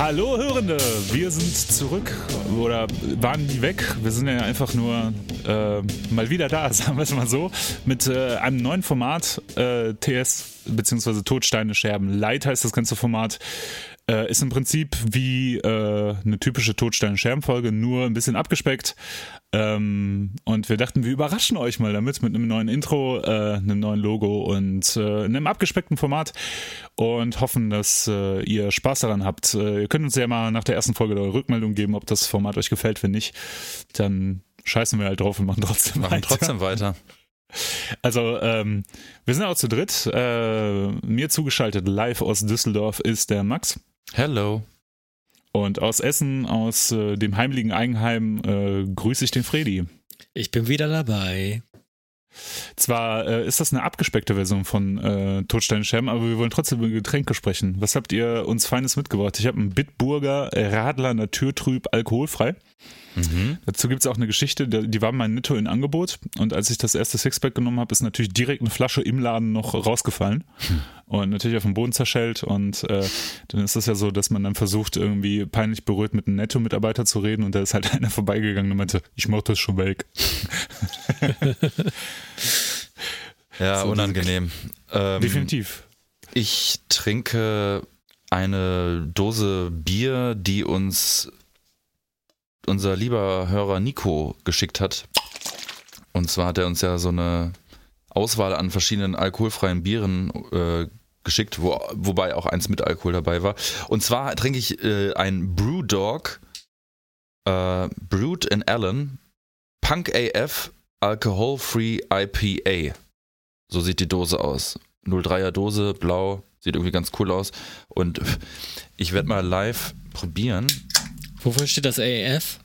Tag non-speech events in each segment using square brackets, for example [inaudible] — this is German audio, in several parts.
Hallo Hörende, wir sind zurück oder waren nie weg. Wir sind ja einfach nur äh, mal wieder da, [laughs] sagen wir es mal so, mit äh, einem neuen Format, äh, TS bzw. Todsteine Scherben. Light heißt das ganze Format. Äh, ist im Prinzip wie äh, eine typische Todsteine-Scherben-Folge, nur ein bisschen abgespeckt. Ähm, und wir dachten, wir überraschen euch mal damit mit einem neuen Intro, äh, einem neuen Logo und äh, einem abgespeckten Format und hoffen, dass äh, ihr Spaß daran habt. Äh, ihr könnt uns ja mal nach der ersten Folge eure Rückmeldung geben, ob das Format euch gefällt. Wenn nicht, dann scheißen wir halt drauf und machen trotzdem Machen weiter. trotzdem weiter. Also, ähm, wir sind auch zu dritt. Äh, mir zugeschaltet live aus Düsseldorf ist der Max. Hello. Und aus Essen, aus äh, dem heimlichen Eigenheim, äh, grüße ich den Fredi. Ich bin wieder dabei. Zwar äh, ist das eine abgespeckte Version von äh, Todstein Scherben, aber wir wollen trotzdem über Getränke sprechen. Was habt ihr uns Feines mitgebracht? Ich habe einen Bitburger Radler Naturtrüb alkoholfrei. Mhm. Dazu gibt es auch eine Geschichte, die war mein Netto in Angebot und als ich das erste Sixpack genommen habe, ist natürlich direkt eine Flasche im Laden noch rausgefallen und natürlich auf dem Boden zerschellt und äh, dann ist es ja so, dass man dann versucht irgendwie peinlich berührt mit einem Netto-Mitarbeiter zu reden und da ist halt [laughs] einer vorbeigegangen und meinte, ich mach das schon weg. [laughs] Ja, So, unangenehm. Ähm, Definitiv. Ich trinke eine Dose Bier, die uns unser lieber Hörer Nico geschickt hat. Und zwar hat er uns ja so eine Auswahl an verschiedenen alkoholfreien Bieren äh, geschickt, wo, wobei auch eins mit Alkohol dabei war. Und zwar trinke ich äh, ein Brewdog äh, Brewed in Allen Punk AF Alcohol-Free IPA. So sieht die Dose aus. 03er Dose, blau, sieht irgendwie ganz cool aus. Und ich werde mal live probieren. Wofür steht das AF?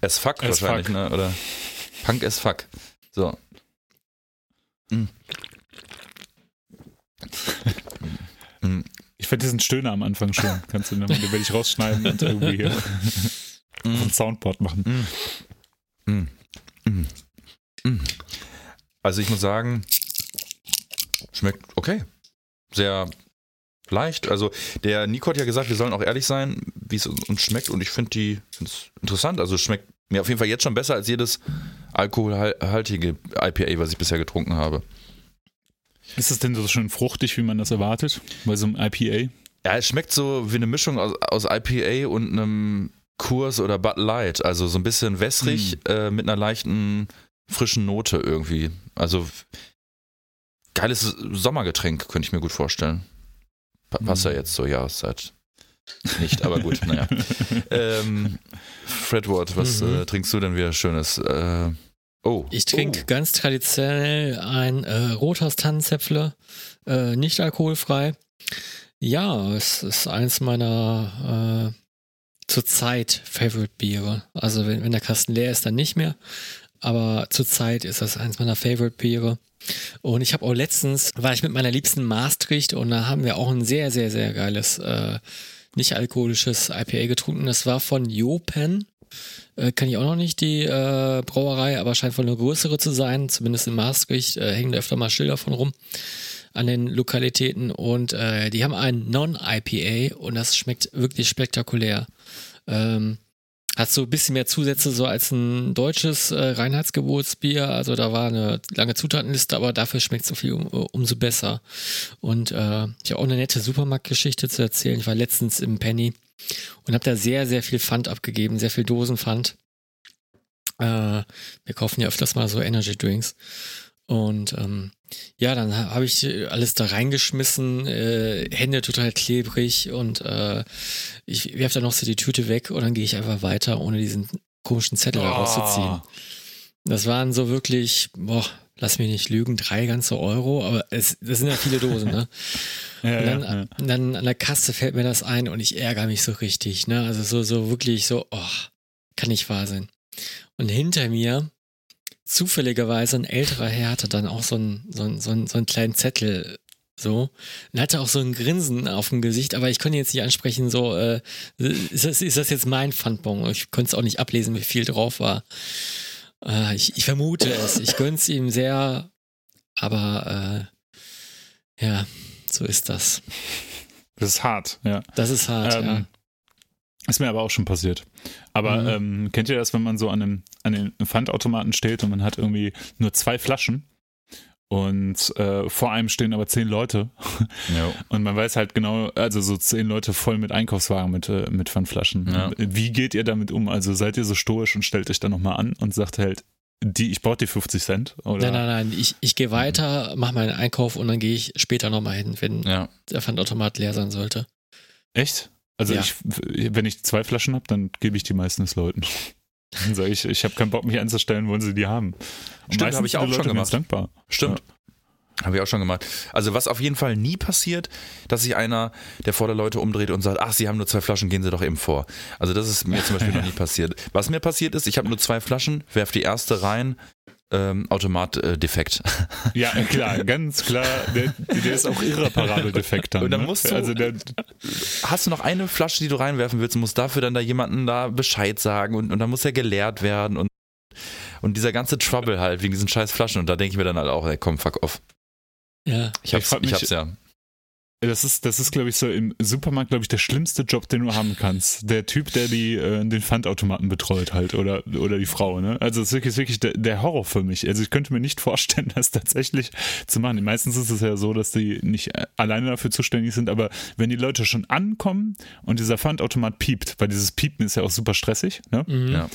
As fuck As wahrscheinlich, fuck. ne? Oder Punk as fuck. So. Mm. Mm. [laughs] Ich fand diesen Stöhner am Anfang schon. Kannst du den, den werde ich rausschneiden und irgendwie hier auf ein Soundboard machen. Mm. Mm. Mm. Mm. Also ich muss sagen, schmeckt okay. Sehr leicht. Also der Nico hat ja gesagt, wir sollen auch ehrlich sein, wie es uns schmeckt und ich finde die find's interessant. Also es schmeckt mir auf jeden Fall jetzt schon besser als jedes alkoholhaltige IPA, was ich bisher getrunken habe. Ist es denn so schön fruchtig, wie man das erwartet? Bei so einem IPA? Ja, es schmeckt so wie eine Mischung aus, aus IPA und einem Kurs oder Bud Light. Also so ein bisschen wässrig äh, mit einer leichten frischen Note irgendwie. Also geiles Sommergetränk, könnte ich mir gut vorstellen. Pa passt ja Mhm. jetzt zur Jahreszeit. Nicht, aber gut, [laughs] naja. Ähm, Fred Ward, was Mhm. äh, trinkst du denn wieder Schönes? Äh, oh. Ich trinke ganz traditionell ein äh, Rothaus Tannenzäpfle, äh, nicht alkoholfrei. Ja, es ist eins meiner äh, zurzeit Favorite Biere. Also wenn, wenn der Kasten leer ist, dann nicht mehr. Aber zurzeit ist das eins meiner Favorite Biere. Und ich habe auch letztens, war ich mit meiner liebsten Maastricht und da haben wir auch ein sehr, sehr, sehr geiles, äh, nicht alkoholisches IPA getrunken. Das war von Jopen. Äh, kann ich auch noch nicht die äh, Brauerei, aber scheint wohl eine größere zu sein. Zumindest in Maastricht äh, hängen da öfter mal Schilder von rum an den Lokalitäten. Und äh, die haben ein Non-IPA und das schmeckt wirklich spektakulär. Ähm, hat so ein bisschen mehr Zusätze so als ein deutsches äh, Reinheitsgebotsbier. Also da war eine lange Zutatenliste, aber dafür schmeckt so viel um, umso besser. Und äh, ich habe auch eine nette Supermarktgeschichte zu erzählen. Ich war letztens im Penny und habe da sehr, sehr viel Pfand abgegeben, sehr viel Dosenpfand. Äh, wir kaufen ja öfters mal so Energy Drinks. Und ähm, ja, dann ha- habe ich äh, alles da reingeschmissen, äh, Hände total klebrig und äh, ich werfe dann noch so die Tüte weg und dann gehe ich einfach weiter, ohne diesen komischen Zettel Oh. rauszuziehen. Das waren so wirklich, boah, lass mich nicht lügen, drei ganze Euro, aber es, das sind ja viele Dosen, ne? [laughs] Ja, Und dann, ja, ja. dann an der Kasse fällt mir das ein und ich ärgere mich so richtig, ne? Also so, so wirklich so, oh, kann nicht wahr sein. Und hinter mir, zufälligerweise ein älterer Herr hatte dann auch so einen, so einen, so einen, so einen kleinen Zettel so und hatte auch so ein Grinsen auf dem Gesicht, aber ich konnte jetzt nicht ansprechen, so, äh, ist, das, ist das jetzt mein Pfandbon? Ich konnte es auch nicht ablesen, wie viel drauf war. Äh, ich, ich vermute es, ich gönn's ihm sehr, aber äh, ja, so ist das. Das ist hart, ja. Das ist hart, Ähm, ja. Ist mir aber auch schon passiert. Aber Mhm. ähm, kennt ihr das, wenn man so an einem, an den Pfandautomaten steht und man hat irgendwie nur zwei Flaschen und äh, vor einem stehen aber zehn Leute [laughs] Ja. und man weiß halt genau, also so zehn Leute voll mit Einkaufswagen mit, äh, mit Pfandflaschen. Ja. Wie geht ihr damit um? Also seid ihr so stoisch und stellt euch dann nochmal an und sagt halt, die, ich brauche die 50 Cent? Oder? Nein, nein, nein. Ich, ich gehe weiter, mache meinen Einkauf und dann gehe ich später nochmal hin, wenn ja. der Pfandautomat leer sein sollte. Echt? Also Ja. ich, wenn ich zwei Flaschen habe, dann gebe ich die meistens Leuten. Dann sage ich, ich habe keinen Bock, mich anzustellen, wollen sie die haben. Und Stimmt, meistens hab ich auch schon Leute mir gemacht. dankbar. Stimmt. Habe ich auch schon gemacht. Also was auf jeden Fall nie passiert, dass sich einer, der vor der Leute umdreht und sagt, ach, Sie haben nur zwei Flaschen, gehen Sie doch eben vor. Also das ist mir zum Beispiel noch [laughs] nie passiert. Was mir passiert ist, ich habe nur zwei Flaschen, werf die erste rein, ähm, Automat äh, defekt. [laughs] Ja, klar, ganz klar. Der, der ist auch irreparabel defekt dann. Und dann ne? musst du- also der, Hast du noch eine Flasche, die du reinwerfen willst, musst dafür dann da jemanden da Bescheid sagen und, und dann muss er geleert werden und, und dieser ganze Trouble halt wegen diesen scheiß Flaschen und da denke ich mir dann halt auch, ey, komm, fuck off. Ja. Ich hab's, ich, mich- hab's ja. Das ist, das ist, glaube ich, so im Supermarkt, glaube ich, der schlimmste Job, den du haben kannst. Der Typ, der die, äh, den Pfandautomaten betreut halt oder, oder die Frau, ne? Also es ist wirklich, wirklich der, der Horror für mich. Also ich könnte mir nicht vorstellen, [laughs] das tatsächlich zu machen. Meistens ist es ja so, dass die nicht äh, alleine dafür zuständig sind, aber wenn die Leute schon ankommen und dieser Pfandautomat piept, weil dieses Piepen ist ja auch super stressig, ne? Mhm. Ja.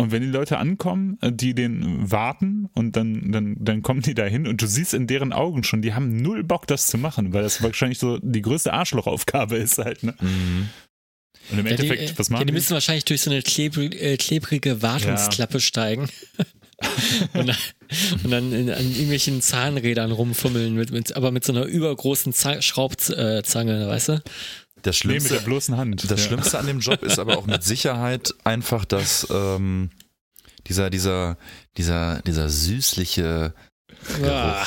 Und wenn die Leute ankommen, äh, die den warten und dann, dann, dann kommen die da hin und du siehst in deren Augen schon, die haben null Bock, das zu machen, weil das wahrscheinlich so die größte Arschlochaufgabe ist halt. Ne? Mhm. Und im Ja, die, Endeffekt, äh, was ja, machen die die? müssen wahrscheinlich durch so eine klebri äh, klebrige Wartungsklappe steigen. [laughs] und dann, und dann in, an irgendwelchen Zahnrädern rumfummeln, mit, mit, aber mit so einer übergroßen Za Schraubzange, weißt du? Das Nee, mit Schlimmste, der bloßen Hand. Das ja. Schlimmste an dem Job ist aber auch mit Sicherheit einfach, dass ähm, dieser, dieser, dieser, dieser süßliche, Ah,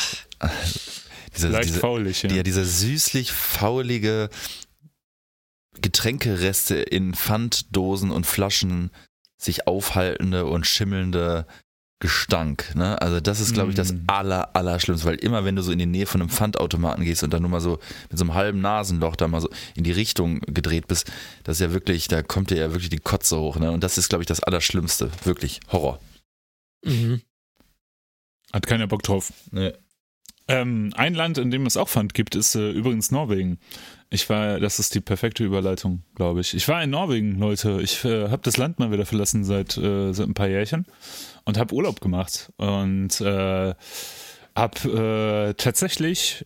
dieser, Leicht dieser, faulig, ja. ja, dieser süßlich faulige Getränkereste in Pfanddosen und Flaschen sich aufhaltende und schimmelnde Gestank. Ne? Also das ist, glaube ich, das Mm. aller, aller Schlimmste, weil immer wenn du so in die Nähe von einem Pfandautomaten gehst und dann nur mal so mit so einem halben Nasenloch da mal so in die Richtung gedreht bist, das ist ja wirklich, da kommt dir ja wirklich die Kotze hoch. Ne? Und das ist, glaube ich, das Allerschlimmste. Wirklich Horror. mhm. Hat keiner Bock drauf. Nee. Ähm, ein Land, in dem es auch Pfand gibt, ist äh, übrigens Norwegen. Ich war, das ist die perfekte Überleitung, glaube ich. Ich war in Norwegen, Leute. Ich äh, habe das Land mal wieder verlassen seit, äh, seit ein paar Jährchen und habe Urlaub gemacht und äh, habe äh, tatsächlich,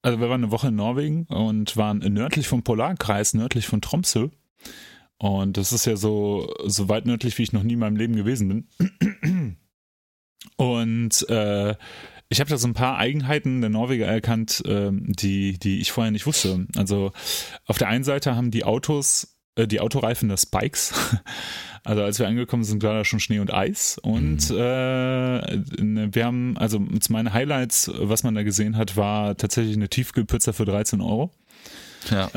also wir waren eine Woche in Norwegen und waren nördlich vom Polarkreis, nördlich von Tromsø. Und das ist ja so, so weit nördlich, wie ich noch nie in meinem Leben gewesen bin. Und äh, ich habe da so ein paar Eigenheiten der Norweger erkannt, ähm, die, die ich vorher nicht wusste. Also auf der einen Seite haben die Autos, äh, die Autoreifen das Spikes. [laughs] Also als wir angekommen sind, war da schon Schnee und Eis. Und äh, wir haben, also zu meinen Highlights, was man da gesehen hat, war tatsächlich eine Tiefkühlpizza für 13 Euro. Ja.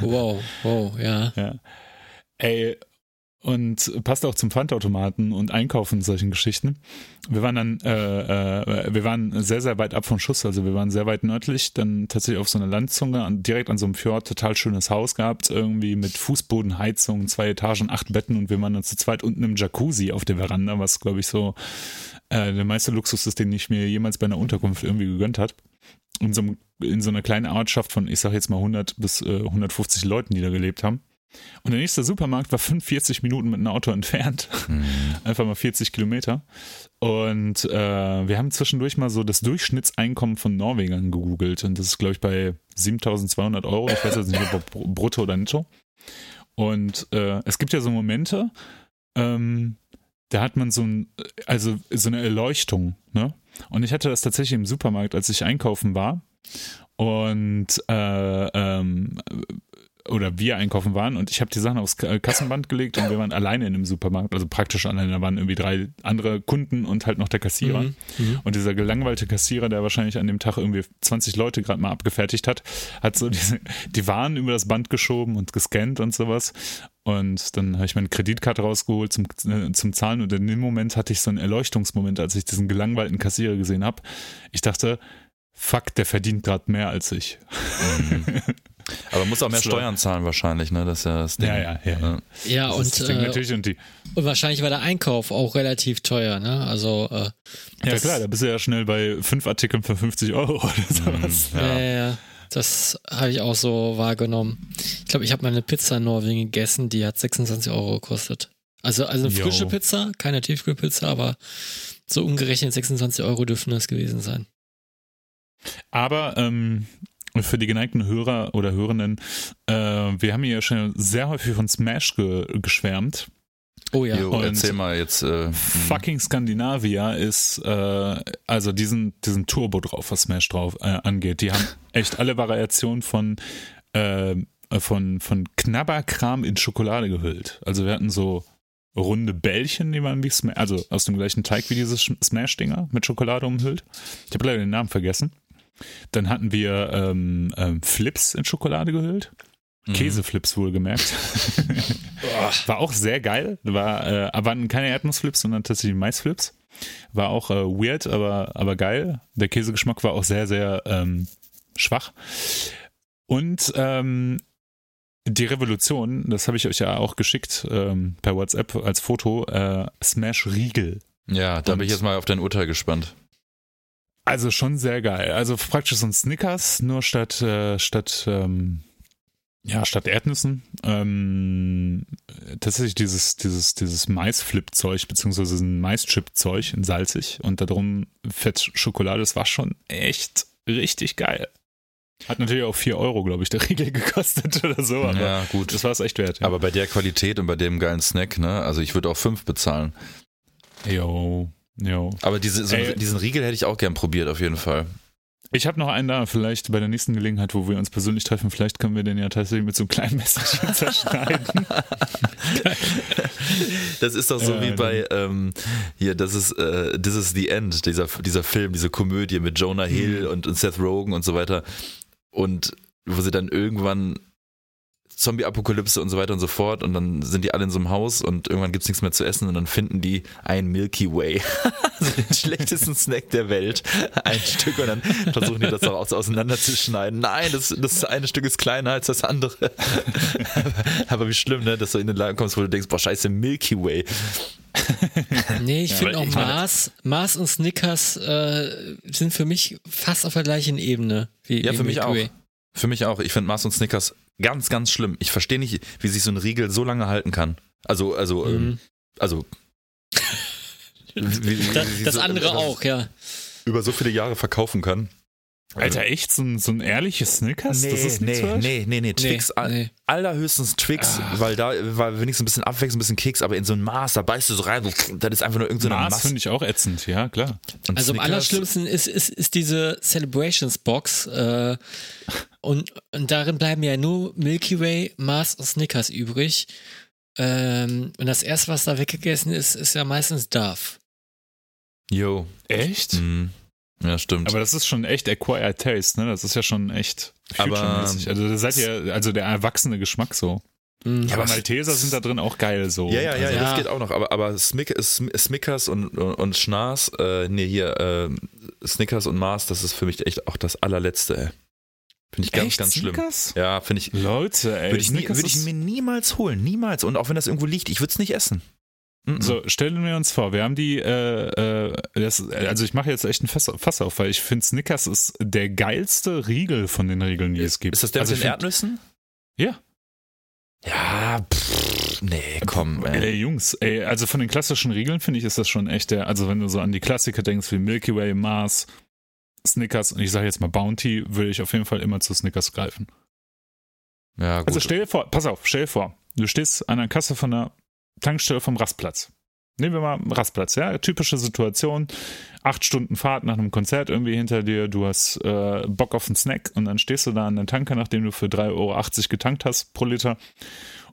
Wow, wow, ja. [laughs] Ja. Ey, und passt auch zum Pfandautomaten und Einkaufen und solchen Geschichten. Wir waren dann, äh, äh, wir waren sehr, sehr weit ab vom Schuss, also wir waren sehr weit nördlich, dann tatsächlich auf so einer Landzunge, an, direkt an so einem Fjord, total schönes Haus gehabt, irgendwie mit Fußbodenheizung, zwei Etagen, acht Betten und wir waren dann zu zweit unten im Jacuzzi auf der Veranda, was glaube ich so äh, der meiste Luxus ist, den ich mir jemals bei einer Unterkunft irgendwie gegönnt hat. In so, einem, in so einer kleinen Ortschaft von, ich sag jetzt mal 100 bis äh, 150 Leuten, die da gelebt haben. Und der nächste Supermarkt war 45 Minuten mit einem Auto entfernt. Mhm. [laughs] Einfach mal 40 Kilometer. Und äh, wir haben zwischendurch mal so das Durchschnittseinkommen von Norwegern gegoogelt. Und das ist, glaube ich, bei 7200 Euro. Ich weiß jetzt nicht, ob br- brutto oder netto. Und äh, es gibt ja so Momente, ähm, da hat man so ein, also so eine Erleuchtung, ne? Und ich hatte das tatsächlich im Supermarkt, als ich einkaufen war. Und äh, ähm, oder wir einkaufen waren und ich habe die Sachen aufs K- Kassenband gelegt und wir waren alleine in einem Supermarkt, also praktisch alleine, da waren irgendwie drei andere Kunden und halt noch der Kassierer. Mhm. Mhm. Und dieser gelangweilte Kassierer, der wahrscheinlich an dem Tag irgendwie 20 Leute gerade mal abgefertigt hat, hat so diese, die Waren über das Band geschoben und gescannt und sowas. Und dann habe ich meine Kreditkarte rausgeholt zum, äh, zum Zahlen und in dem Moment hatte ich so einen Erleuchtungsmoment, als ich diesen gelangweilten Kassierer gesehen habe. Ich dachte, fuck, der verdient gerade mehr als ich. Mhm. [laughs] Aber muss auch mehr So. Steuern zahlen wahrscheinlich, ne? Das ist ja das Ding. Ja, ja, ja. ja. Ja, Das und, ist das Ding äh, natürlich und die. und wahrscheinlich war der Einkauf auch relativ teuer, ne? Also, äh, Ja klar, da bist du ja schnell bei fünf Artikeln für 50 Euro oder sowas. ja, ja, ja. Das habe ich auch so wahrgenommen. Ich glaube, ich habe mal eine Pizza in Norwegen gegessen, die hat 26 Euro gekostet. Also, also eine frische Pizza, keine Tiefkühlpizza, aber so umgerechnet 26 Euro dürfen das gewesen sein. Aber ähm, für die geneigten Hörer oder Hörenden, äh, wir haben hier ja schon sehr häufig von Smash ge geschwärmt. Oh ja. Jo, erzähl mal jetzt. Äh, Fucking Skandinavia ist äh, also diesen, diesen Turbo drauf, was Smash drauf äh, angeht. Die haben [laughs] echt alle Variationen von, äh, von, von Knabberkram in Schokolade gehüllt. Also wir hatten so runde Bällchen, die waren wie Smash, also aus dem gleichen Teig wie diese Sch- Smash-Dinger mit Schokolade umhüllt. Ich habe leider den Namen vergessen. Dann hatten wir ähm, ähm, Flips in Schokolade gehüllt. Mhm. Käseflips wohlgemerkt. [laughs] War auch sehr geil. War, äh, aber keine Erdnussflips, sondern tatsächlich Maisflips. War auch äh, weird, aber, aber geil. Der Käsegeschmack war auch sehr, sehr ähm, schwach. Und ähm, die Revolution, das habe ich euch ja auch geschickt ähm, per WhatsApp als Foto, äh, Smash Riegel. Ja, da bin ich jetzt mal auf dein Urteil gespannt. Also schon sehr geil. Also praktisch so ein Snickers, nur statt, äh, statt, ähm, ja, statt Erdnüssen. Ähm, tatsächlich dieses, dieses, dieses Maisflip-Zeug, beziehungsweise ein Maischip-Zeug in salzig und darum Fett Schokolade. Das war schon echt richtig geil. Hat natürlich auch 4 Euro, glaube ich, der Riegel [laughs] gekostet oder so, aber ja, gut. das war es echt wert. Ja. Aber bei der Qualität und bei dem geilen Snack, ne? Also ich würde auch fünf bezahlen. jo, jo. Aber diese, so, Ey. diesen Riegel hätte ich auch gern probiert, auf jeden Fall. Ich habe noch einen da, vielleicht bei der nächsten Gelegenheit, wo wir uns persönlich treffen, vielleicht können wir den ja tatsächlich mit so einem kleinen [laughs] Messerchen zerschneiden. [laughs] Das ist doch so Ja, wie bei ähm, hier, das ist äh, This is the End, dieser, dieser Film, diese Komödie mit Jonah Hill Mhm. und, und Seth Rogen und so weiter. Und wo sie dann irgendwann Zombie-Apokalypse und so weiter und so fort und dann sind die alle in so einem Haus und irgendwann gibt's nichts mehr zu essen und dann finden die ein Milky Way, [laughs] also den schlechtesten [laughs] Snack der Welt, ein Stück und dann versuchen die das auch aus- auseinanderzuschneiden. Nein, das, das eine Stück ist kleiner als das andere. [laughs] Aber wie schlimm, ne, dass du in den Laden kommst, wo du denkst, boah, scheiße, Milky Way. Nee, ich Ja, finde auch Mars, Mars und Snickers äh, sind für mich fast auf der gleichen Ebene. Wie, Ja, wie für mich Milky auch. Way. Für mich auch. Ich finde Mars und Snickers ganz, ganz schlimm. Ich verstehe nicht, wie sich so ein Riegel so lange halten kann. Also, also, ähm, Mhm. also. wie- [laughs] wie- Das, wie das so- andere auch, ja. Über so viele Jahre verkaufen kann. Alter, echt? So ein, so ein ehrliches Snickers? Nee, das ist nee, wert? nee, nee, nee, Twix, nee, all- nee. allerhöchstens Twix, weil da war wenigstens ein bisschen Abwechslung, ein bisschen Keks, aber in so ein Maß, da beißt du so rein, so, das ist einfach nur irgendeine Mars Masse. finde ich auch ätzend, ja, klar. Und Also am allerschlimmsten ist, ist, ist diese Celebrations Box äh, und, und darin bleiben ja nur Milky Way, Mars und Snickers übrig. Ähm, und das erste, was da weggegessen ist, ist ja meistens Darf. Jo. Echt? Mhm. Ja, stimmt. Aber das ist schon echt acquired taste, ne? Das ist ja schon echt Aber- future-mäßig. Also da seid ihr, also der erwachsene Geschmack so. Mhm. aber was- Malteser sind da drin auch geil so. Ja, ja, ja, also, ja, Ja. das geht auch noch. Aber, aber Smick, Sm- Smickers und, und, und Schnars, äh, nee, hier, äh, Snickers und Mars, das ist für mich echt auch das allerletzte, ey. Finde ich ganz, echt, ganz schlimm. Snickers? Ja, finde ich. Leute, ey. Würde ich, nie, würd ich mir niemals holen, niemals. Und auch wenn das irgendwo liegt, ich würde es nicht essen. Mhm. So, stellen wir uns vor, wir haben die, äh, äh, das, also ich mache jetzt echt ein Fass, Fass auf, weil ich finde Snickers ist der geilste Riegel von den Riegeln, die es gibt. Ist das der also mit den Erdnüssen? Ja. Ja, pff, nee, komm. Ey, Ey. Jungs, ey, also von den klassischen Riegeln finde ich, ist das schon echt der, also wenn du so an die Klassiker denkst wie Milky Way, Mars, Snickers und ich sage jetzt mal Bounty, würde ich auf jeden Fall immer zu Snickers greifen. Ja, gut. Also stell dir vor, pass auf, stell dir vor, du stehst an der Kasse von der Tankstelle vom Rastplatz. Nehmen wir mal Rastplatz, ja, typische Situation, acht Stunden Fahrt nach einem Konzert irgendwie hinter dir, du hast äh, Bock auf einen Snack und dann stehst du da an der Tanke, nachdem du für 3,80 Euro getankt hast pro Liter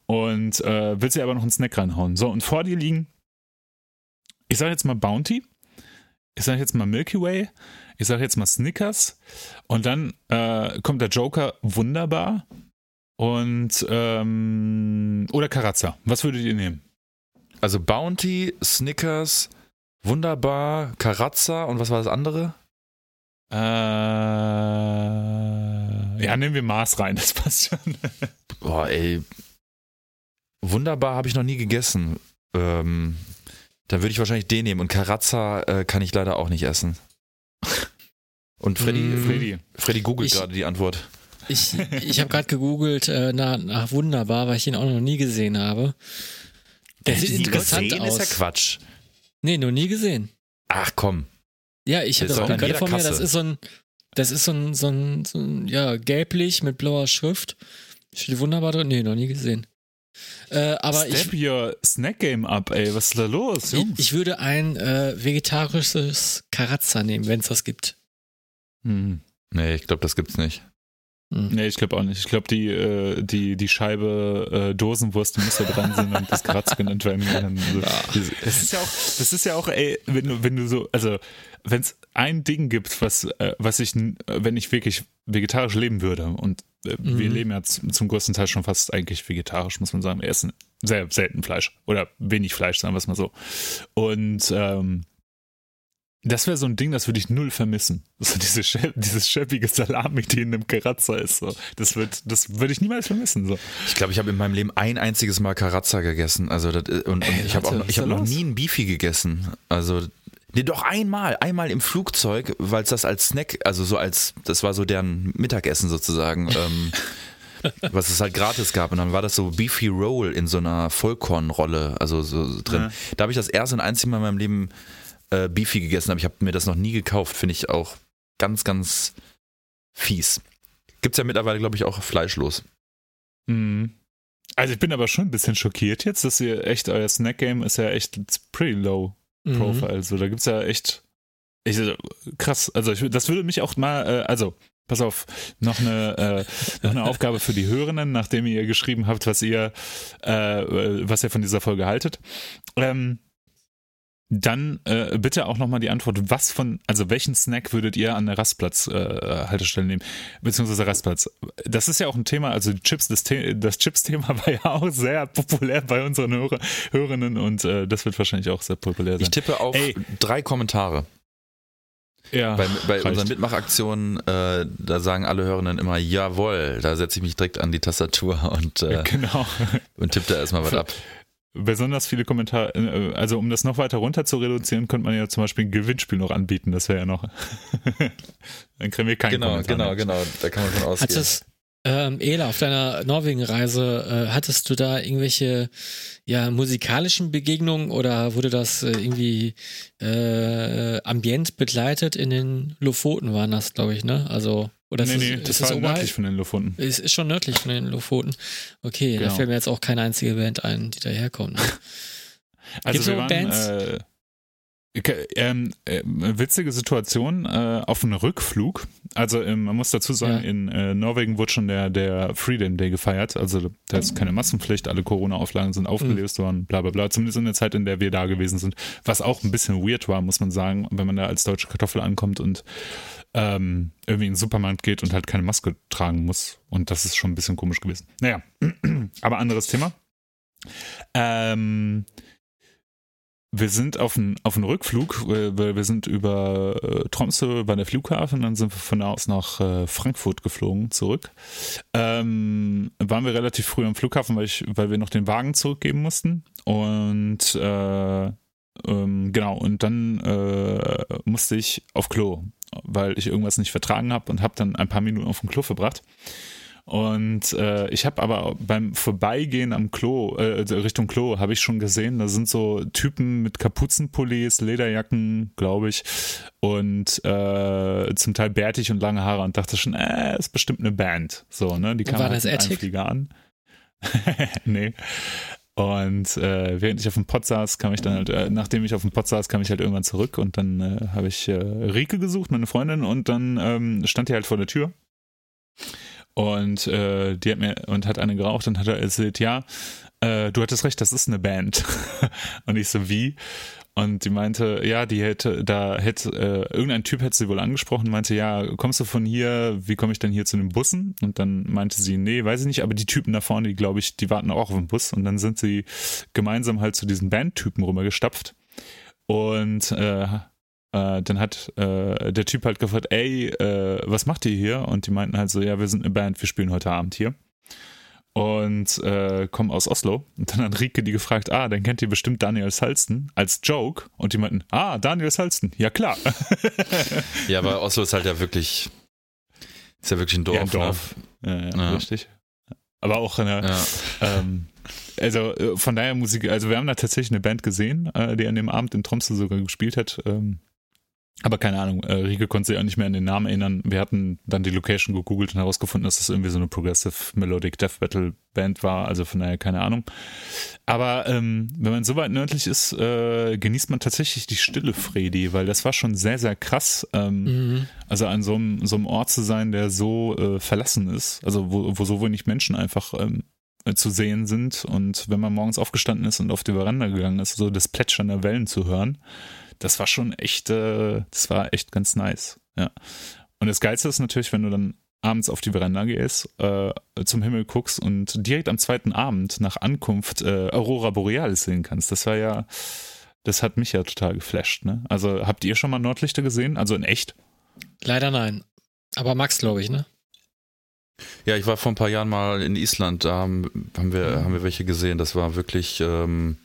und äh, willst dir aber noch einen Snack reinhauen. So, und vor dir liegen, ich sage jetzt mal Bounty, ich sage jetzt mal Milky Way, ich sage jetzt mal Snickers und dann äh, kommt der Joker wunderbar und ähm, oder Karazza. Was würdet ihr nehmen? Also Bounty, Snickers, Wunderbar, Karazza und was war das andere? Äh, Ja, nehmen wir Mars rein, [laughs] das passt schon. Boah, ey. Wunderbar habe ich noch nie gegessen. Ähm, dann würde ich wahrscheinlich den nehmen. Und Karazza äh, kann ich leider auch nicht essen. Und Freddy, Mm. Freddy. Freddy googelt Ich- gerade die Antwort. Ich, ich habe gerade gegoogelt äh, nach, nach Wunderbar, weil ich ihn auch noch nie gesehen habe. Der sieht Nie interessant gesehen aus. ist ja Quatsch. Nee, noch nie gesehen. Ach komm. Ja, ich habe auch jeder von mir, das ist so ein, das ist so ein, so ein, so ein ja, gelblich mit blauer Schrift. Steht wunderbar drin. Nee, noch nie gesehen. Äh, aber ich, Step your Snack Game up, ey. Was ist da los, ich, Jungs? ich würde ein äh, vegetarisches Karazza nehmen, wenn es das gibt. Hm. Nee, ich glaube, das gibt's nicht. Hm. Nee, ich glaube auch nicht. Ich glaube, die, äh, die, die Scheibe äh, Dosenwurst da dran sein, damit das Kratz genannt werden kann. Also, das ist ja auch, das ist ja auch, ey, wenn du, wenn du so, also, wenn es ein Ding gibt, was, äh, was ich, wenn ich wirklich vegetarisch leben würde, und äh, wir Mhm. leben ja zum größten Teil schon fast eigentlich vegetarisch, muss man sagen. Wir essen sehr selten Fleisch oder wenig Fleisch, sagen wir es mal so. Und ähm, das wäre so ein Ding, das würde ich null vermissen. So diese dieses schäppige Salami, die in einem Karazza ist. So. Das, wird, das würde ich niemals vermissen. So. Ich glaube, ich habe in meinem Leben ein einziges Mal Karazza gegessen. Also das, und, und Ey, ich habe ich da habe noch nie einen Beefy gegessen. Also nee, doch einmal, einmal im Flugzeug, weil es das als Snack, also so als, das war so deren Mittagessen sozusagen. [laughs] ähm, was es halt gratis gab und dann war das so Beefy Roll in so einer Vollkornrolle, also so drin. Ja. Da habe ich das erste und einzige Mal in meinem Leben äh, Beefy gegessen, aber ich habe mir das noch nie gekauft. Finde ich auch ganz, ganz fies. Gibt's ja mittlerweile, glaube ich, auch fleischlos. Mhm. Also ich bin aber schon ein bisschen schockiert jetzt, dass ihr echt, euer Snack-Game ist ja echt it's pretty low Mhm. profile. Also da gibt's ja echt, ich, krass. Also ich, das würde mich auch mal, äh, also pass auf, noch eine, äh, noch eine Aufgabe für die Hörenden, nachdem ihr geschrieben habt, was ihr, äh, äh, was ihr von dieser Folge haltet. Ähm, dann äh, bitte auch nochmal die Antwort, was von, also welchen Snack würdet ihr an der Rastplatz-Haltestelle äh, nehmen? Beziehungsweise Rastplatz. Das ist ja auch ein Thema, also Chips, das, The das Chips-Thema [laughs] war ja auch sehr populär bei unseren Hörer, Hörerinnen und äh, das wird wahrscheinlich auch sehr populär Ich sein. tippe auf Ey. drei Kommentare. Ja, Bei, bei unseren Mitmachaktionen, äh, da sagen alle Hörenden immer, jawohl, da setze ich mich direkt an die Tastatur und, äh, genau. und tippe da erstmal was ab. Besonders viele Kommentare, äh, also um das noch weiter runter zu reduzieren, könnte man ja zum Beispiel ein Gewinnspiel noch anbieten, das wäre ja noch. [laughs] Dann kriegen wir keinen Genau, Kommentar genau, mehr. genau, da kann man von ausgehen. Hattest, ähm, Ela, auf deiner Norwegen-Reise, äh, hattest du da irgendwelche ja, musikalischen Begegnungen oder wurde das äh, irgendwie äh, ambient begleitet? In den Lofoten waren das, glaube ich, ne? Also, oder Nee, ist nee, es, das ist war es nördlich oberhalb? von den Lofoten. Es ist schon nördlich von den Lofoten. Okay, da Genau. fällt mir jetzt auch keine einzige Band ein, die daherkommt. Ne? [laughs] Also Gibt's wir waren, Bands? Äh, ähm, äh, witzige Situation äh, auf einem Rückflug. Also ähm, man muss dazu sagen, Ja. in äh, Norwegen wurde schon der, der Freedom Day gefeiert. Also da ist keine Massenpflicht, alle Corona-Auflagen sind aufgelöst worden, bla bla bla. Zumindest in der Zeit, in der wir da gewesen sind. Was auch ein bisschen weird war, muss man sagen, wenn man da als deutsche Kartoffel ankommt und ähm, irgendwie in den Supermarkt geht und halt keine Maske tragen muss. Und das ist schon ein bisschen komisch gewesen. Naja, [clears throat] aber anderes Thema. Ähm, wir sind auf dem auf Rückflug, weil wir sind über äh, Tromsø bei der Flughafen, dann sind wir von da aus nach äh, Frankfurt geflogen zurück. Ähm, waren wir relativ früh am Flughafen, weil, ich, weil wir noch den Wagen zurückgeben mussten. Und äh, ähm, genau, und dann äh, musste ich auf Klo, weil ich irgendwas nicht vertragen habe und habe dann ein paar Minuten auf dem Klo verbracht. Und äh, ich habe aber beim Vorbeigehen am Klo, äh, also Richtung Klo, habe ich schon gesehen, da sind so Typen mit Kapuzenpullis, Lederjacken, glaube ich, und äh, zum Teil bärtig und lange Haare und dachte schon, äh, ist bestimmt eine Band. So, ne? Die kam War halt das mit einem Attic? Flieger an. [laughs] nee. Und äh, während ich auf dem Pott saß, kam ich dann halt, äh, nachdem ich auf dem Pott saß, kam ich halt irgendwann zurück und dann äh, habe ich äh, Rike gesucht, meine Freundin, und dann ähm, stand die halt vor der Tür. Und äh, die hat mir und hat eine geraucht und hat er erzählt, ja, äh, du hattest recht, das ist eine Band. [laughs] und ich so, wie? Und die meinte, ja, die hätte, da hätte, äh, irgendein Typ hätte sie wohl angesprochen, meinte, ja, kommst du von hier, wie komme ich denn hier zu den Bussen? Und dann meinte sie, nee, weiß ich nicht, aber die Typen da vorne, die glaube ich, die warten auch auf den Bus. Und dann sind sie gemeinsam halt zu diesen Bandtypen rübergestapft. Und äh, äh, dann hat äh, der Typ halt gefragt, ey, äh, was macht ihr hier? Und die meinten halt so, ja, wir sind eine Band, wir spielen heute Abend hier. Und äh, kommen aus Oslo. Und dann hat Rike die gefragt, ah, dann kennt ihr bestimmt Daniel Salsten als Joke. Und die meinten, ah, Daniel Salsten, ja klar. [laughs] ja, aber Oslo ist halt ja wirklich, ist ja wirklich ein Dorf. Ja, ein Dorf. Ne? Ja, ja, richtig. Aber auch eine, ja. ähm, also äh, von daher Musik, also wir haben da tatsächlich eine Band gesehen, äh, die an dem Abend in Tromsø sogar gespielt hat. Ähm, aber keine Ahnung, äh, Rieke konnte sich auch nicht mehr an den Namen erinnern. Wir hatten dann die Location gegoogelt und herausgefunden, dass das irgendwie so eine Progressive Melodic Death Battle Band war. Also von daher keine Ahnung. Aber ähm, wenn man so weit nördlich ist, äh, genießt man tatsächlich die Stille Fredi, weil das war schon sehr, sehr krass. Ähm, mhm. Also an so einem, so einem Ort zu sein, der so äh, verlassen ist. Also wo, wo so wenig Menschen einfach ähm, zu sehen sind. Und wenn man morgens aufgestanden ist und auf die Veranda gegangen ist, so das Plätschern der Wellen zu hören das war schon echt, äh, das war echt ganz nice. Ja. Und das Geilste ist natürlich, wenn du dann abends auf die Veranda gehst, äh, zum Himmel guckst und direkt am zweiten Abend nach Ankunft äh, Aurora Borealis sehen kannst. Das war ja, das hat mich ja total geflasht. Ne? Also habt ihr schon mal Nordlichter gesehen? Also in echt? Leider nein. Aber Max, glaube ich, ne? Ja, ich war vor ein paar Jahren mal in Island, da haben, haben wir, haben wir welche gesehen. Das war wirklich, ähm,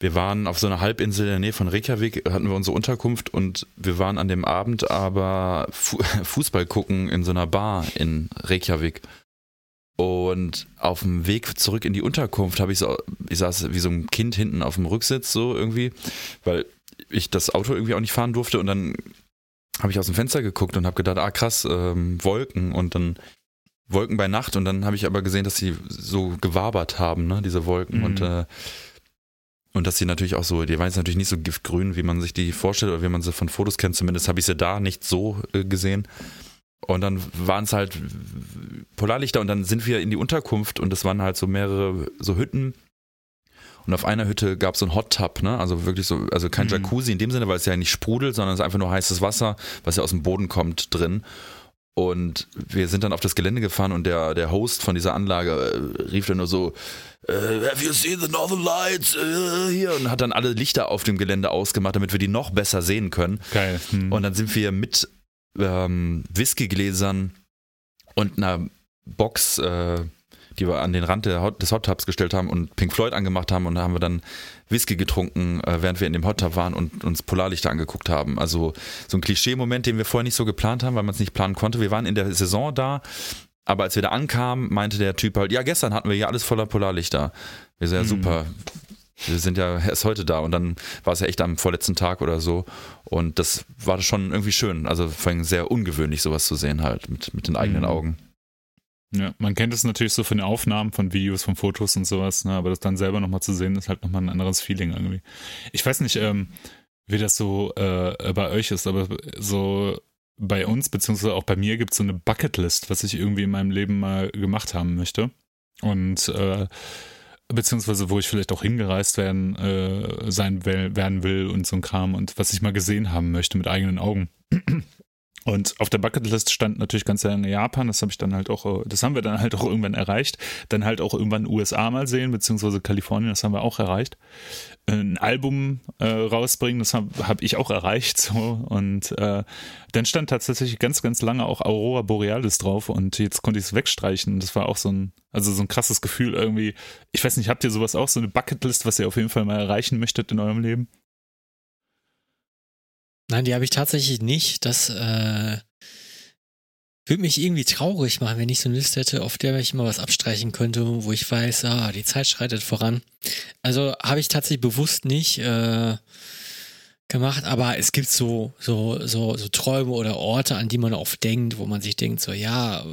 wir waren auf so einer Halbinsel in der Nähe von Reykjavik, hatten wir unsere Unterkunft und wir waren an dem Abend aber [laughs] Fußball gucken in so einer Bar in Reykjavik. Und auf dem Weg zurück in die Unterkunft habe ich so, ich saß wie so ein Kind hinten auf dem Rücksitz so irgendwie, weil ich das Auto irgendwie auch nicht fahren durfte und dann habe ich aus dem Fenster geguckt und habe gedacht, ah krass, ähm, Wolken und dann Wolken bei Nacht und dann habe ich aber gesehen, dass sie so gewabert haben, ne, diese Wolken mhm. und äh, und dass sie natürlich auch so, die waren jetzt natürlich nicht so giftgrün, wie man sich die vorstellt oder wie man sie von Fotos kennt. Zumindest habe ich sie da nicht so äh, gesehen. Und dann waren es halt Polarlichter und dann sind wir in die Unterkunft und es waren halt so mehrere so Hütten. Und auf einer Hütte gab es so ein Hot Tub, ne? Also wirklich so, also kein mhm. Jacuzzi in dem Sinne, weil es ja nicht sprudelt, sondern es ist einfach nur heißes Wasser, was ja aus dem Boden kommt, drin. Und wir sind dann auf das Gelände gefahren und der, der Host von dieser Anlage äh, rief dann nur so, äh, Have you seen the Northern Lights? Äh, hier und hat dann alle Lichter auf dem Gelände ausgemacht, damit wir die noch besser sehen können. Geil. Hm. Und dann sind wir mit ähm, Whiskygläsern und einer Box äh, die wir an den Rand des Hot Tubs gestellt haben und Pink Floyd angemacht haben und da haben wir dann Whisky getrunken, äh, während wir in dem Hot Tub waren und uns Polarlichter angeguckt haben. Also so ein Klischee-Moment, den wir vorher nicht so geplant haben, weil man es nicht planen konnte. Wir waren in der Saison da, aber als wir da ankamen, meinte der Typ halt, ja, gestern hatten wir ja alles voller Polarlichter. Wir sind ja mhm. super. Wir sind ja erst heute da und dann war es ja echt am vorletzten Tag oder so. Und das war schon irgendwie schön. Also vor allem sehr ungewöhnlich, sowas zu sehen halt mit, mit den eigenen mhm. Augen. Ja, man kennt es natürlich so von den Aufnahmen, von Videos, von Fotos und sowas, ne? aber das dann selber nochmal zu sehen, ist halt nochmal ein anderes Feeling irgendwie. Ich weiß nicht, ähm, wie das so äh, bei euch ist, aber so bei uns, beziehungsweise auch bei mir, gibt es so eine Bucketlist, was ich irgendwie in meinem Leben mal gemacht haben möchte. Und äh, beziehungsweise wo ich vielleicht auch hingereist werden äh, sein werden will und so ein Kram und was ich mal gesehen haben möchte mit eigenen Augen. Und auf der Bucketlist stand natürlich ganz lange Japan, das habe ich dann halt auch, das haben wir dann halt auch irgendwann erreicht. Dann halt auch irgendwann USA mal sehen, beziehungsweise Kalifornien, das haben wir auch erreicht. Ein Album äh, rausbringen, das habe hab ich auch erreicht. So. Und äh, dann stand tatsächlich ganz, ganz lange auch Aurora Borealis drauf und jetzt konnte ich es wegstreichen. Das war auch so ein, also so ein krasses Gefühl irgendwie. Ich weiß nicht, habt ihr sowas auch, so eine Bucketlist, was ihr auf jeden Fall mal erreichen möchtet in eurem Leben? Nein, die habe ich tatsächlich nicht. Das äh, würde mich irgendwie traurig machen, wenn ich so eine Liste hätte, auf der ich mal was abstreichen könnte, wo ich weiß, ah, die Zeit schreitet voran. Also habe ich tatsächlich bewusst nicht äh, gemacht, aber es gibt so, so, so, so Träume oder Orte, an die man oft denkt, wo man sich denkt, so, ja,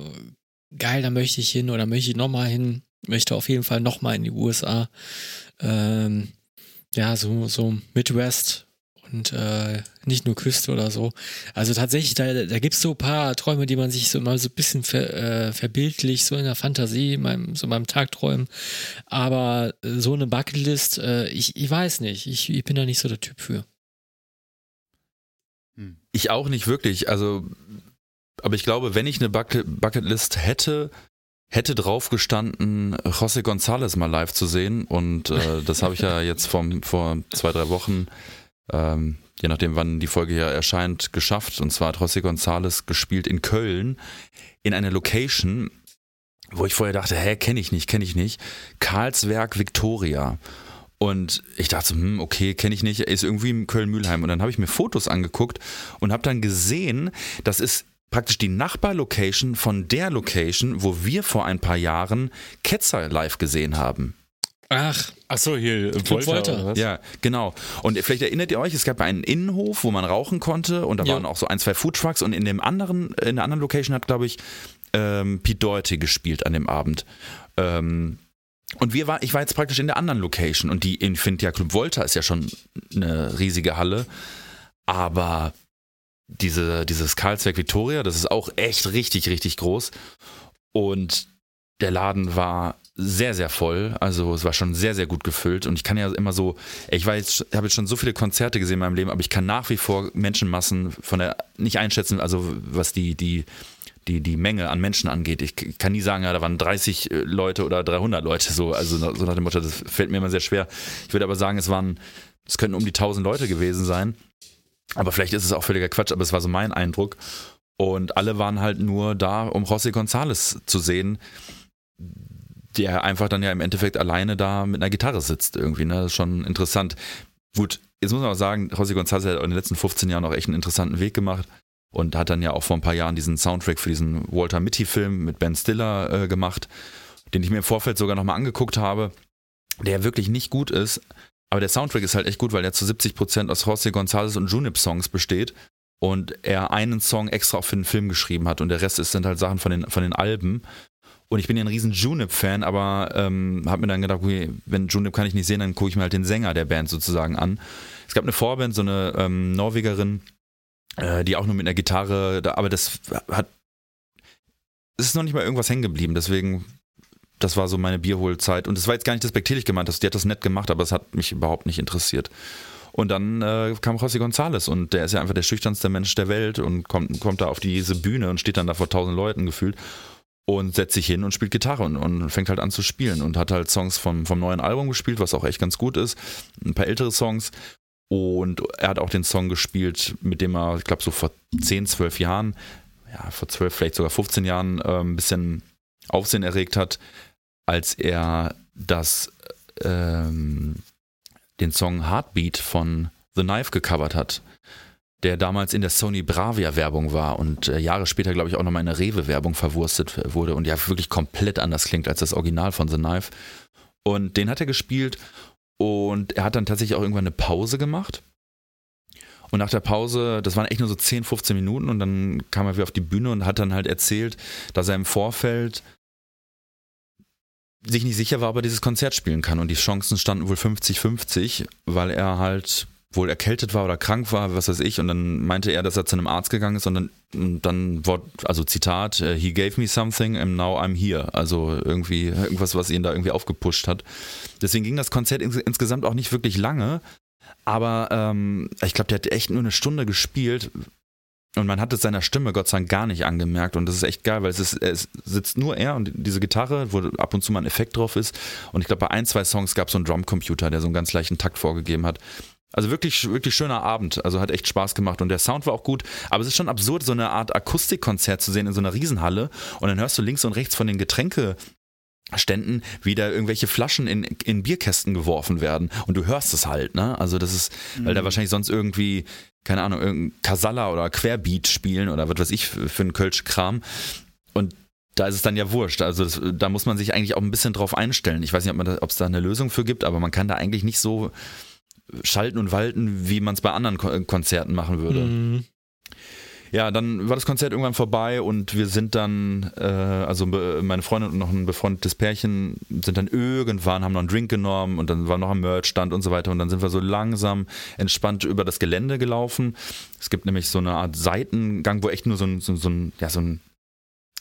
geil, da möchte ich hin oder möchte ich nochmal hin, möchte auf jeden Fall nochmal in die USA. Ähm, ja, so, so Midwest und äh, nicht nur Küste oder so. Also tatsächlich, da, da gibt es so ein paar Träume, die man sich so mal so ein bisschen ver, äh, verbildlich, so in der Fantasie, meinem, so beim Tagträumen. Aber so eine Bucketlist, äh, ich, ich weiß nicht, ich, ich bin da nicht so der Typ für. Hm. Ich auch nicht wirklich. Also, aber ich glaube, wenn ich eine Bucketlist hätte, hätte drauf gestanden, José González mal live zu sehen. Und äh, das habe ich ja jetzt vom, vor zwei, drei Wochen ähm, je nachdem, wann die Folge hier erscheint, geschafft. Und zwar hat José González gespielt in Köln in einer Location, wo ich vorher dachte, hä, kenne ich nicht, kenne ich nicht. Karlswerk Victoria. Und ich dachte, hm, okay, kenne ich nicht, ist irgendwie in Köln-Mühlheim. Und dann habe ich mir Fotos angeguckt und habe dann gesehen, das ist praktisch die Nachbarlocation von der Location, wo wir vor ein paar Jahren Ketzer live gesehen haben. Ach, Ach so, hier Club Volta, Volta. oder was? Ja, genau. Und vielleicht erinnert ihr euch, es gab einen Innenhof, wo man rauchen konnte und da Ja. waren auch so ein, zwei Foodtrucks und in dem anderen, in der anderen Location hat, glaube ich, ähm, Pete Doherty gespielt an dem Abend. Ähm, und wir war, ich war jetzt praktisch in der anderen Location und die Infinity Club Volta ist ja schon eine riesige Halle, aber diese, dieses Karlsberg Victoria, das ist auch echt richtig, richtig groß und der Laden war sehr, sehr voll. Also es war schon sehr, sehr gut gefüllt. Und ich kann ja immer so, ich war jetzt, habe jetzt schon so viele Konzerte gesehen in meinem Leben, aber ich kann nach wie vor Menschenmassen von der nicht einschätzen, also was die, die, die, die Menge an Menschen angeht. Ich kann nie sagen, ja, da waren 30 Leute oder 300 Leute so. Also so nach dem Motto, das fällt mir immer sehr schwer. Ich würde aber sagen, es waren, es könnten um die 1000 Leute gewesen sein. Aber vielleicht ist es auch völliger Quatsch, aber es war so mein Eindruck. Und alle waren halt nur da, um José González zu sehen, der einfach dann ja im Endeffekt alleine da mit einer Gitarre sitzt irgendwie. Ne? Das ist schon interessant. Gut, jetzt muss man auch sagen, José González hat in den letzten 15 Jahren auch echt einen interessanten Weg gemacht und hat dann ja auch vor ein paar Jahren diesen Soundtrack für diesen Walter Mitty-Film mit Ben Stiller äh, gemacht, den ich mir im Vorfeld sogar nochmal angeguckt habe, der wirklich nicht gut ist. Aber der Soundtrack ist halt echt gut, weil er zu 70% aus José González und Junip-Songs besteht und er einen Song extra auch für den Film geschrieben hat und der Rest ist, sind halt Sachen von den, von den Alben. Und ich bin ja ein riesen Junip-Fan, aber ähm, habe mir dann gedacht, okay, wenn Junip kann ich nicht sehen, dann gucke ich mir halt den Sänger der Band sozusagen an. Es gab eine Vorband, so eine ähm, Norwegerin, äh, die auch nur mit einer Gitarre, da, aber das hat, es ist noch nicht mal irgendwas hängen geblieben, deswegen, das war so meine Bierholzeit. Und es war jetzt gar nicht despektierlich gemeint, das, die hat das nett gemacht, aber es hat mich überhaupt nicht interessiert. Und dann äh, kam José González und der ist ja einfach der schüchternste Mensch der Welt und kommt, kommt da auf diese Bühne und steht dann da vor tausend Leuten gefühlt und setzt sich hin und spielt Gitarre und, und fängt halt an zu spielen und hat halt Songs vom, vom neuen Album gespielt, was auch echt ganz gut ist. Ein paar ältere Songs. Und er hat auch den Song gespielt, mit dem er, ich glaube, so vor 10, 12 Jahren, ja, vor 12, vielleicht sogar 15 Jahren, äh, ein bisschen Aufsehen erregt hat, als er das, ähm, den Song Heartbeat von The Knife gecovert hat der damals in der Sony Bravia Werbung war und äh, Jahre später, glaube ich, auch nochmal in der Rewe Werbung verwurstet wurde und ja wirklich komplett anders klingt als das Original von The Knife. Und den hat er gespielt und er hat dann tatsächlich auch irgendwann eine Pause gemacht. Und nach der Pause, das waren echt nur so 10, 15 Minuten und dann kam er wieder auf die Bühne und hat dann halt erzählt, dass er im Vorfeld sich nicht sicher war, ob er dieses Konzert spielen kann. Und die Chancen standen wohl 50-50, weil er halt wohl erkältet war oder krank war, was weiß ich. Und dann meinte er, dass er zu einem Arzt gegangen ist und dann, und dann Wort, also Zitat, äh, he gave me something and now I'm here. Also irgendwie irgendwas, was ihn da irgendwie aufgepusht hat. Deswegen ging das Konzert ins, insgesamt auch nicht wirklich lange. Aber ähm, ich glaube, der hat echt nur eine Stunde gespielt. Und man hat es seiner Stimme Gott sei Dank gar nicht angemerkt. Und das ist echt geil, weil es, ist, es sitzt nur er und diese Gitarre, wo ab und zu mal ein Effekt drauf ist. Und ich glaube, bei ein, zwei Songs gab es so einen Drumcomputer, der so einen ganz leichten Takt vorgegeben hat. Also wirklich, wirklich schöner Abend. Also hat echt Spaß gemacht und der Sound war auch gut. Aber es ist schon absurd, so eine Art Akustikkonzert zu sehen in so einer Riesenhalle und dann hörst du links und rechts von den Getränkeständen, wie da irgendwelche Flaschen in, in Bierkästen geworfen werden. Und du hörst es halt, ne? Also das ist, weil da wahrscheinlich sonst irgendwie, keine Ahnung, irgendein Casalla oder Querbeat spielen oder was weiß ich für einen Kölsch-Kram. Und da ist es dann ja wurscht. Also das, da muss man sich eigentlich auch ein bisschen drauf einstellen. Ich weiß nicht, ob man da- ob es da eine Lösung für gibt, aber man kann da eigentlich nicht so schalten und walten, wie man es bei anderen Ko Konzerten machen würde. Mhm. Ja, dann war das Konzert irgendwann vorbei und wir sind dann, äh, also meine Freundin und noch ein befreundetes Pärchen sind dann irgendwann, haben noch einen Drink genommen und dann war noch ein Merchstand und so weiter und dann sind wir so langsam entspannt über das Gelände gelaufen. Es gibt nämlich so eine Art Seitengang, wo echt nur so ein, so, so ein, ja, so ein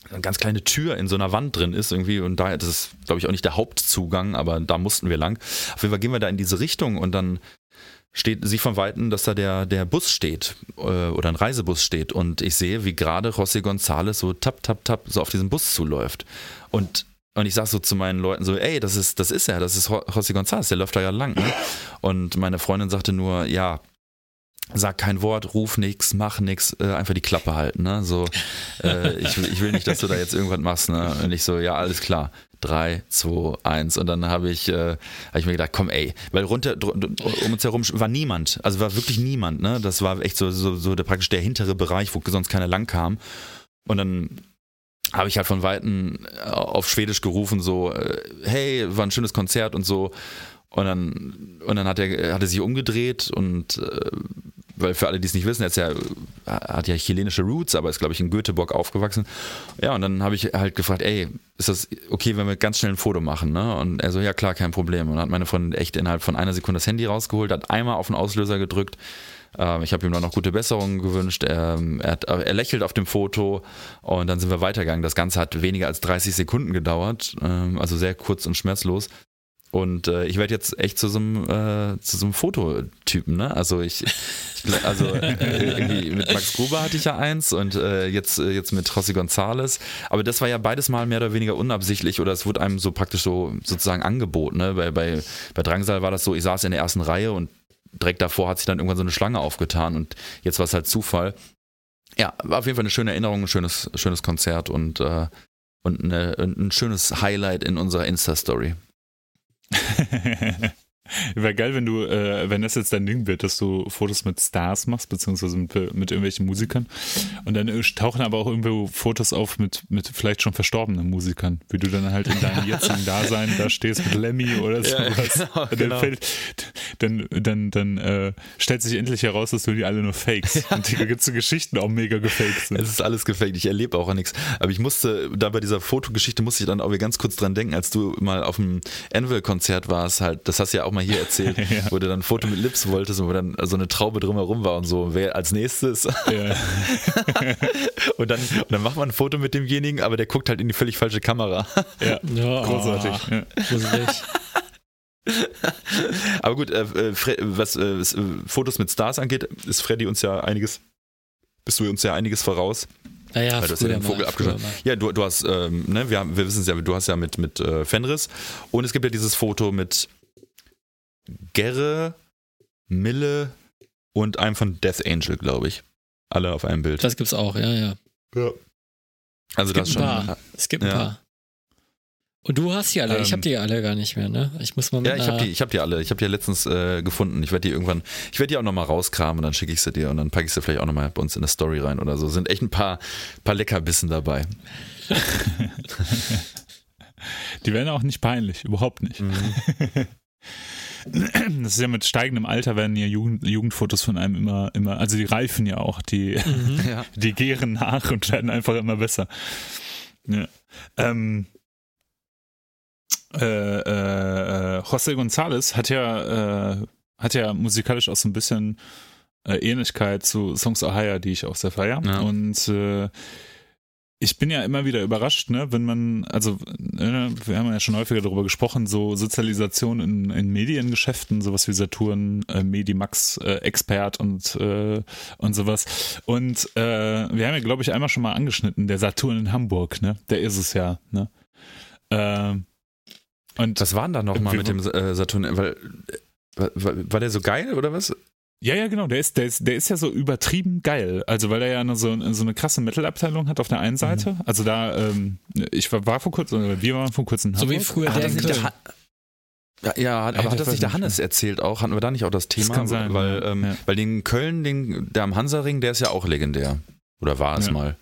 eine ganz kleine Tür in so einer Wand drin ist irgendwie und da das ist glaube ich auch nicht der Hauptzugang, aber da mussten wir lang. Auf jeden Fall gehen wir da in diese Richtung und dann steht sie von Weitem, dass da der, der Bus steht äh, oder ein Reisebus steht und ich sehe, wie gerade José González so tap, tap, tap so auf diesen Bus zuläuft und und ich sag so zu meinen Leuten so, ey, das ist, das ist er, das ist Jo- José González, der läuft da ja lang. Ne? Und meine Freundin sagte nur, ja, sag kein Wort, ruf nix, mach nix, äh, einfach die Klappe halten, ne? So, äh, ich, will, ich will nicht, dass du da jetzt irgendwas machst, ne? Und ich so, ja, alles klar. Drei, zwei, eins. Und dann habe ich, äh, hab ich mir gedacht, komm, ey, weil runter um uns herum war niemand, also war wirklich niemand, ne? Das war echt so, so, so der, praktisch der hintere Bereich, wo sonst keiner lang kam. Und dann habe ich halt von Weitem auf Schwedisch gerufen, so, äh, hey, war ein schönes Konzert und so. Und dann, und dann hat er, hat er sich umgedreht und äh, weil für alle, die es nicht wissen, er ja, hat ja chilenische Roots, aber ist, glaube ich, in Göteborg aufgewachsen. Ja, und dann habe ich halt gefragt, ey, ist das okay, wenn wir ganz schnell ein Foto machen? Ne? Und er so, ja klar, kein Problem. Und dann hat meine Freundin echt innerhalb von einer Sekunde das Handy rausgeholt, hat einmal auf den Auslöser gedrückt. Ähm, ich habe ihm dann noch gute Besserungen gewünscht. Er, er, hat, er, lächelt auf dem Foto und dann sind wir weitergegangen. Das Ganze hat weniger als 30 Sekunden gedauert, ähm, also sehr kurz und schmerzlos. Und äh, ich werde jetzt echt zu so einem, äh, zu so einem Fototypen, ne? Also ich, ich also äh, irgendwie mit Max Gruber hatte ich ja eins und äh, jetzt, äh, jetzt mit José González. Aber das war ja beides mal mehr oder weniger unabsichtlich oder es wurde einem so praktisch so sozusagen angeboten. Ne? Bei, bei, bei Drangsal war das so, ich saß in der ersten Reihe und direkt davor hat sich dann irgendwann so eine Schlange aufgetan und jetzt war es halt Zufall. Ja, war auf jeden Fall eine schöne Erinnerung, ein schönes, schönes Konzert und, äh, und eine, ein schönes Highlight in unserer Insta-Story. [laughs] Wäre geil, wenn du, äh, wenn das jetzt dein Ding wird, dass du Fotos mit Stars machst, beziehungsweise mit, mit irgendwelchen Musikern. Und dann äh, tauchen aber auch irgendwo Fotos auf mit, mit vielleicht schon verstorbenen Musikern, wie du dann halt in deinem jetzigen [laughs] Dasein da stehst mit Lemmy oder sowas. Ja, genau, dann, genau. Fällt, dann, dann, dann äh, stellt sich endlich heraus, dass du die alle nur fakes. [laughs] Ja. Und die ganzen Geschichten auch mega gefaked sind. Es ist alles gefaked, ich erlebe auch nichts. Aber ich musste, da bei dieser Fotogeschichte musste ich dann auch wieder ganz kurz dran denken, als du mal auf dem Anvil-Konzert warst, halt, das hast du ja auch mal hier erzählt, [laughs] ja. wo du dann ein Foto mit Lips wolltest und wo dann so eine Traube drumherum war und so, wer als nächstes. Ja. [laughs] und, dann, und dann macht man ein Foto mit demjenigen, aber der guckt halt in die völlig falsche Kamera. Ja, ja großartig. Ja. [laughs] aber gut, äh, äh was äh, Fotos mit Stars angeht, ist Freddy uns ja einiges, bist du uns ja einiges voraus. Naja, du hast ja den Vogel abgeschossen. Ja, du, du hast, ähm, ne, wir, wir wissen es ja, du hast ja mit, mit äh, Fenris und es gibt ja dieses Foto mit Gerre, Mille und einem von Death Angel, glaube ich. Alle auf einem Bild. Das gibt's auch, ja, ja. Ja. Also es das schon. Paar. Es gibt ein paar. Und du hast die alle, ähm, ich habe die alle gar nicht mehr, ne? Ich muss mal mit Ja, ich habe die, ich hab die alle. Ich habe die ja letztens äh, gefunden. Ich werde die irgendwann, ich werde die auch nochmal rauskramen und dann schicke ich sie dir und dann packe ich sie vielleicht auch nochmal bei uns in der Story rein oder so. Sind echt ein paar, paar Leckerbissen dabei. [laughs] [laughs] die werden auch nicht peinlich, überhaupt nicht. Mhm. [laughs] Das ist ja mit steigendem Alter werden ja Jugend, Jugendfotos von einem immer, immer, also die reifen ja auch, die, mhm, ja. die gären nach und werden einfach immer besser. Ja. Ähm, äh, äh, José González hat ja, äh, hat ja musikalisch auch so ein bisschen äh, Ähnlichkeit zu Songs of Higher, die ich auch sehr feier. Ja. Und äh, ich bin ja immer wieder überrascht, ne, wenn man, also wir haben ja schon häufiger darüber gesprochen, so Sozialisation in, in Mediengeschäften, sowas wie Saturn, äh, Medimax, äh, Expert und äh, und sowas. Und äh, wir haben ja, glaube ich, einmal schon mal angeschnitten, der Saturn in Hamburg, ne, der ist es ja, ne. Äh, und was war denn da nochmal mit dem äh, Saturn? Weil, war, war der so geil oder was? Ja, ja, genau. Der ist, der ist, der ist ja so übertrieben geil. Also, weil er ja eine, so, so eine krasse Metal-Abteilung hat auf der einen Seite. Mhm. Also da, ähm, ich war, war vor kurzem, wir waren vor kurzem So wie früher der, der ja, ja, aber ja, hat das nicht der Hannes erzählt auch? Hatten wir da nicht auch das Thema? Das kann sein, weil, ähm, ja. weil den Köln, den, der am Hansaring, der ist ja auch legendär. Oder war es ja. mal?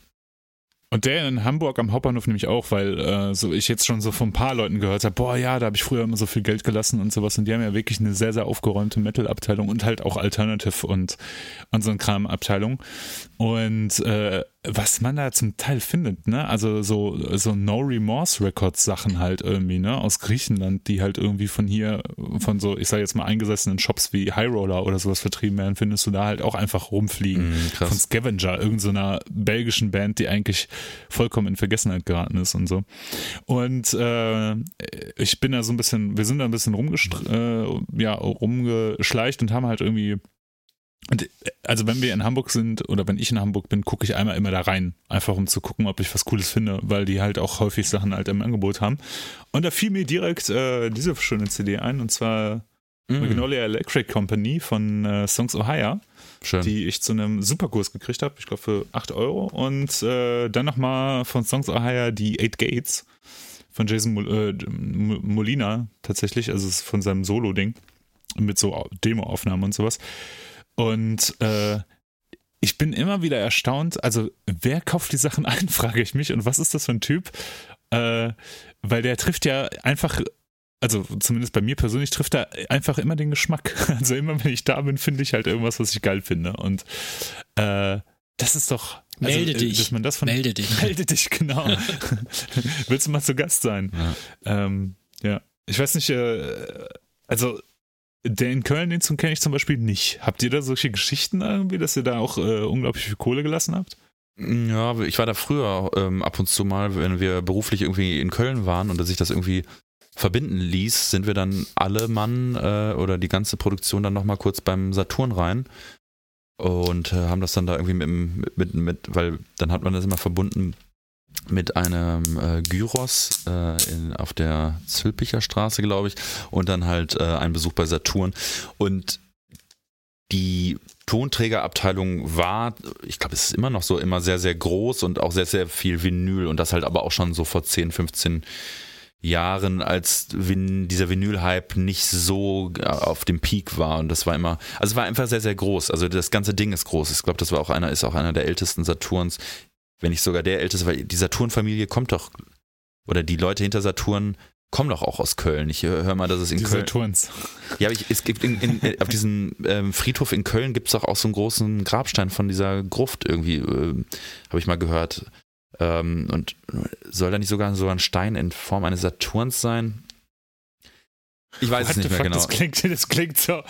Und der in Hamburg am Hauptbahnhof nämlich auch, weil äh, so ich jetzt schon so von ein paar Leuten gehört habe, boah ja, da habe ich früher immer so viel Geld gelassen und sowas. Und die haben ja wirklich eine sehr, sehr aufgeräumte Metal-Abteilung und halt auch Alternative und, und so ein Kram-Abteilung. Und äh, was man da zum Teil findet, ne? Also so, so No Remorse Records Sachen halt irgendwie, ne? Aus Griechenland, die halt irgendwie von hier, von so, ich sag jetzt mal eingesessenen Shops wie High Roller oder sowas vertrieben werden, findest du da halt auch einfach rumfliegen. Mm, von Scavenger, irgendeiner so belgischen Band, die eigentlich vollkommen in Vergessenheit geraten ist und so. Und äh, ich bin da so ein bisschen, wir sind da ein bisschen äh, ja, rumgeschleicht und haben halt irgendwie und äh, also wenn wir in Hamburg sind oder wenn ich in Hamburg bin, gucke ich einmal immer da rein, einfach um zu gucken, ob ich was Cooles finde, weil die halt auch häufig Sachen halt im Angebot haben. Und da fiel mir direkt äh, diese schöne CD ein und zwar mm. Magnolia Electric Company von äh, Songs of Hire. Schön. die ich zu einem Superkurs gekriegt habe, ich glaube für 8 Euro. Und äh, dann nochmal von Songs of Hire die Eight Gates von Jason Mol äh, Molina tatsächlich, also von seinem Solo-Ding mit so Demo-Aufnahmen und sowas. Und äh, ich bin immer wieder erstaunt, also wer kauft die Sachen ein, [laughs] frage ich mich. Und was ist das für ein Typ? Äh, weil der trifft ja einfach, also zumindest bei mir persönlich trifft er einfach immer den Geschmack. [laughs] Also immer wenn ich da bin, finde ich halt irgendwas, was ich geil finde. Und äh, das ist doch. Also, Melde äh, dich. Dass man das von, Melde dich. [laughs] Melde dich, genau. Willst du mal zu Gast sein? Ja. Ähm, ja. Ich weiß nicht, äh, also der in Köln, den kenne ich zum Beispiel nicht. Habt ihr da solche Geschichten irgendwie, dass ihr da auch äh, unglaublich viel Kohle gelassen habt? Ja, ich war da früher ähm, ab und zu mal, wenn wir beruflich irgendwie in Köln waren und sich das irgendwie verbinden ließ, sind wir dann alle Mann äh, oder die ganze Produktion dann nochmal kurz beim Saturn rein und äh, haben das dann da irgendwie mit, dem- mit, mit, weil dann hat man das immer verbunden mit einem äh, Gyros äh, in, auf der Zülpicher Straße, glaube ich, und dann halt äh, ein Besuch bei Saturn und die Tonträgerabteilung war, ich glaube, es ist immer noch so, immer sehr, sehr groß und auch sehr, sehr viel Vinyl und das halt aber auch schon so vor 10, 15 Jahren, als Vin dieser Vinyl-Hype nicht so äh, auf dem Peak war und das war immer, also es war einfach sehr, sehr groß. Also das ganze Ding ist groß. Ich glaube, das war auch einer, ist auch einer der ältesten Saturns, wenn nicht sogar der älteste, weil die Saturn-Familie kommt doch, oder die Leute hinter Saturn kommen doch auch aus Köln. Ich höre hör mal, dass es in Die Köln. Saturns. Ja, aber ich, es gibt in, in, auf diesem ähm, Friedhof in Köln gibt es doch auch so einen großen Grabstein von dieser Gruft irgendwie, äh, habe ich mal gehört. Ähm, und soll da nicht sogar so ein Stein in Form eines Saturns sein? Ich weiß What es nicht mehr fuck, genau. Das klingt, das klingt so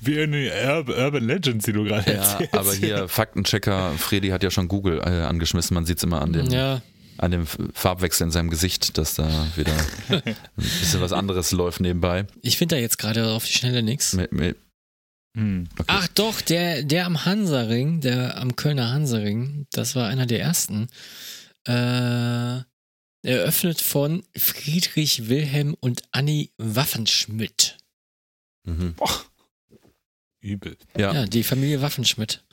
wie eine Ur Urban Legends, die du gerade Ja, erzählst. aber hier Faktenchecker Freddy hat ja schon Google äh, angeschmissen. Man sieht es immer an dem, Ja, an dem Farbwechsel in seinem Gesicht, dass da wieder ein bisschen was anderes läuft nebenbei. ich finde da jetzt gerade auf die Schnelle nichts. Hm. okay. Ach doch, der, der am Hansaring, der am Kölner Hansaring, das war einer der ersten. Äh, eröffnet von Friedrich Wilhelm und Annie Waffenschmidt. Mhm. Übel. Ja. Ja, die Familie Waffenschmidt.